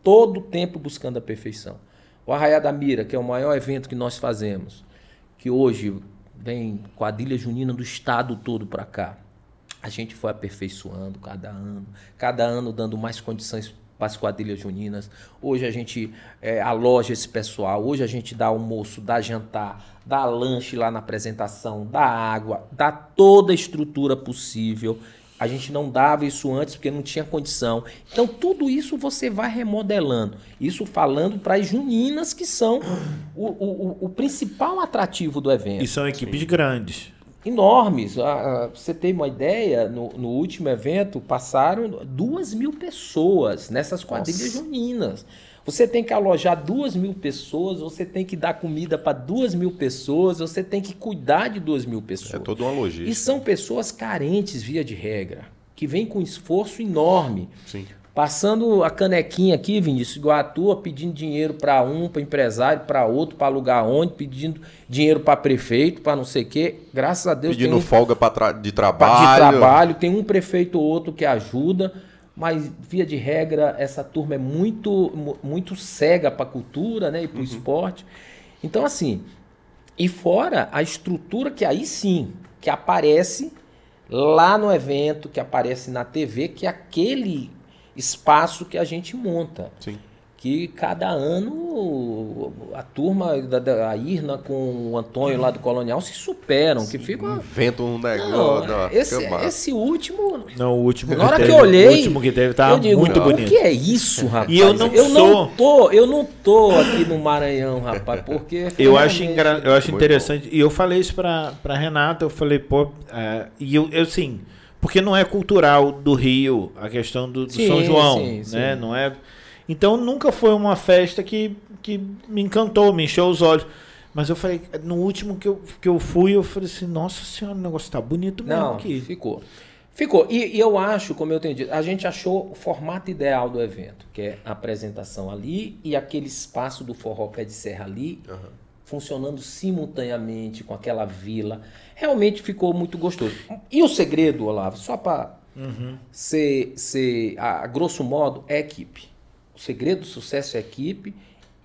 Todo tempo buscando a perfeição. O Arraiá da Mira, que é o maior evento que nós fazemos, que hoje vem quadrilha junina do estado todo para cá. A gente foi aperfeiçoando cada ano, cada ano dando mais condições para as quadrilhas juninas. Hoje a gente é, aloja esse pessoal, hoje a gente dá almoço, dá jantar, dá lanche lá na apresentação, dá água, dá toda a estrutura possível. A gente não dava isso antes porque não tinha condição. Então, tudo isso você vai remodelando. Isso falando para as juninas, que são o, o, o- principal atrativo do evento E são equipes grandes. Enormes. Ah, ah, você ter uma ideia, no, no último evento passaram duas mil pessoas nessas quadrilhas juninas. Você tem que alojar duas mil pessoas, você tem que dar comida para duas mil pessoas, você tem que cuidar de duas mil pessoas. É toda uma logística. E são pessoas carentes, via de regra, que vêm com esforço enorme. Sim. Passando a canequinha aqui, Vinícius, igual a tua, pedindo dinheiro para um, para empresário, para outro, para alugar onde, pedindo dinheiro para prefeito, para não sei o quê. Graças a Deus Pedindo um folga tra- de trabalho. de trabalho, tem um prefeito ou outro que ajuda, mas via de regra essa turma é muito mu- muito cega para a cultura, né, e para o esporte. Então assim, e fora a estrutura que aí sim, que aparece lá no evento, que aparece na TV, que aquele espaço que a gente monta Sim. que cada ano a turma da, da a Irna com o Antônio lá do Colonial se superam, que fica Inventa um não, negócio. não, esse, esse último Não, o último na hora que teve, eu olhei, o último que teve digo, muito o bonito. que é isso, rapaz? E eu não eu não sou- tô, eu não tô aqui no Maranhão, rapaz, porque Eu acho, engra... eu acho Muito interessante. E eu falei isso pra, pra Renata, eu falei, pô, é, e eu, eu assim, porque não é cultural do Rio a questão do, do Sim, São João, sim, né? sim. Não é. Então nunca foi uma festa que, que me encantou, me encheu os olhos. Mas eu falei, no último que eu, que eu fui, eu falei assim, nossa senhora, o negócio tá bonito mesmo Não, aqui. ficou. Ficou. E, e eu acho, como eu tenho dito, a gente achou o formato ideal do evento, que é a apresentação ali e aquele espaço do forró pé de serra ali, funcionando simultaneamente com aquela vila. Realmente ficou muito gostoso. E o segredo, Olavo, só para ser, ser a, grosso modo, é equipe. O segredo do sucesso é equipe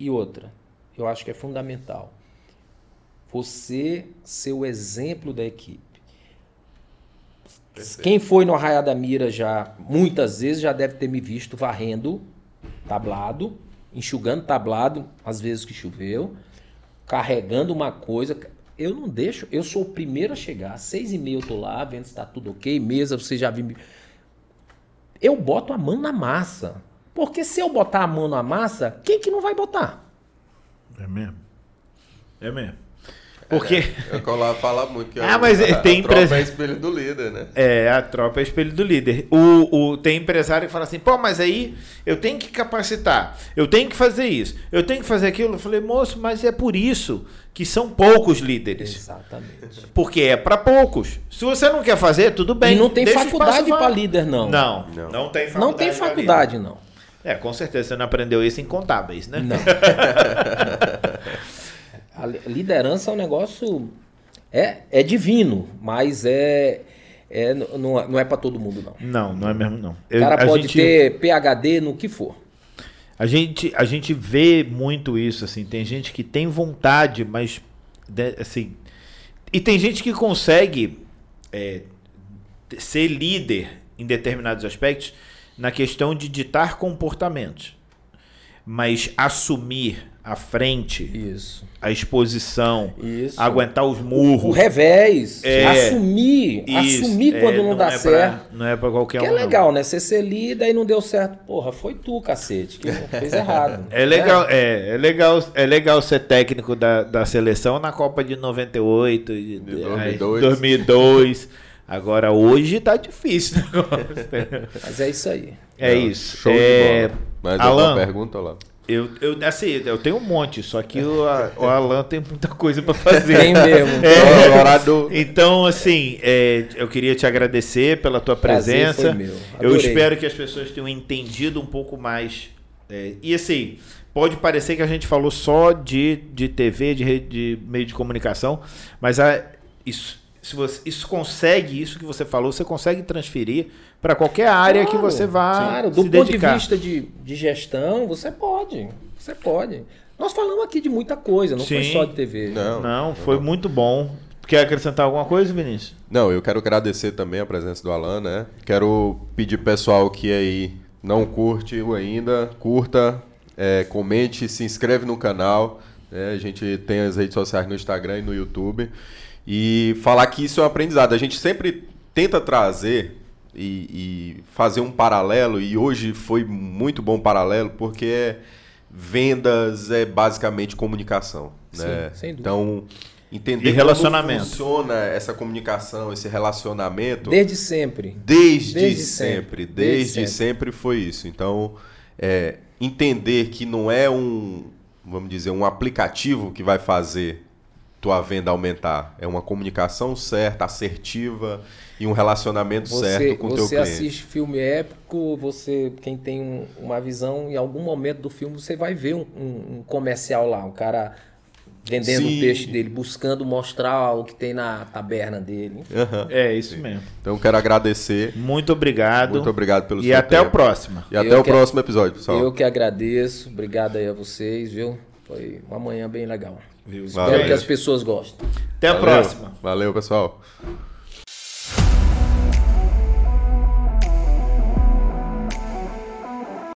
e outra, eu acho que é fundamental. Você ser o exemplo da equipe. Quem foi no Arraia da Mira já, muitas vezes, já deve ter me visto varrendo tablado, enxugando tablado, às vezes que choveu, carregando uma coisa. Eu não deixo, eu sou o primeiro a chegar. Seis e meia eu tô lá, vendo se tá tudo ok, mesa, você já viu. Eu boto a mão na massa. Porque se eu botar a mão na massa, quem que não vai botar? É mesmo. É mesmo. Porque. É o que o Olavo fala muito. Que Ah, mas a, tem a tropa empresa- é espelho do líder, né? É, a tropa é espelho do líder. O, o, tem empresário que fala assim, pô, mas aí eu tenho que capacitar, eu tenho que fazer isso, eu tenho que fazer aquilo. Eu falei, moço, mas é por isso que são poucos líderes. Exatamente. Porque é para poucos. Se você não quer fazer, tudo bem. e não tem faculdade para líder, não. Não, não, Não. tem faculdade. Não tem faculdade, não. É, com certeza você não aprendeu isso em contábeis, né? Não. A li- liderança é um negócio. É, é divino, mas é, é n- não, é- não é para todo mundo, não. Não, não é mesmo não. O cara pode gente- ter PhD no que for. A gente, a gente vê muito isso, assim. Tem gente que tem vontade, mas. de- assim. E tem gente que consegue é, ser líder em determinados aspectos na questão de ditar comportamentos. Mas assumir a frente, Isso. a exposição, Isso. aguentar os murros. O revés. É. assumir. isso, assumir é, quando não, dá é pra- certo. não é pra qualquer Que um. é não. legal, né? Você ser líder e não deu certo. Porra, foi tu, cacete, que fez errado. É legal, é, é legal, é legal ser técnico da, da seleção na Copa de 98, de, De aí, 2002. 2002. Agora hoje tá difícil. o negócio. Mas é isso aí. é Não, isso. Show é, de bola. Mais Alan, alguma pergunta, Olavo? Eu, eu, assim, eu tenho um monte, só que o, o Alan tem muita coisa para fazer. Tem mesmo. É. Orador. Então, assim, é, eu queria te agradecer pela tua presença. Eu espero que as pessoas tenham entendido um pouco mais. é, e assim, pode parecer que a gente falou só de, de TV, de, rede, de meio de comunicação, mas a, isso, se você, isso consegue, isso que você falou, você consegue transferir para qualquer área que Claro, você vá Claro, se do ponto dedicar. de vista de, de gestão, você pode. Você pode. Nós falamos aqui de muita coisa, não foi Sim. só de TV. Não. Não, foi muito bom. Quer acrescentar alguma coisa, Vinícius? Não, eu quero agradecer também a presença do Alan, né? Quero pedir pro pessoal que aí não curte ainda, curta, é, comente, se inscreve no canal. né? A gente tem as redes sociais no Instagram e no YouTube. E falar que isso é um aprendizado. A gente sempre tenta trazer e, e fazer um paralelo, e hoje foi muito bom paralelo, porque é- vendas é basicamente comunicação. Sim, né? sem dúvida. Então, entender E relacionamento. como funciona essa comunicação, esse relacionamento, Desde sempre. desde, desde sempre, sempre, desde, desde sempre. foi isso. Então, é, entender que não é um, vamos dizer, um aplicativo que vai fazer tua venda aumentar, é uma comunicação certa, assertiva e um relacionamento Você, certo com o teu você cliente. assiste filme épico, você, quem tem um- uma visão, em algum momento do filme, você vai ver um, um- um comercial lá, um cara vendendo Sim. o peixe dele, buscando mostrar o que tem na taberna dele. Aham. É isso mesmo. Então, quero agradecer. Muito obrigado. Muito obrigado pelo E seu até tempo. o próximo. E até Eu o que- próximo episódio, pessoal. Eu que agradeço, obrigado aí a vocês, viu? Foi uma manhã bem legal. Viu? Espero Valeu. que as pessoas gostem. Até a Valeu. próxima. Valeu, pessoal.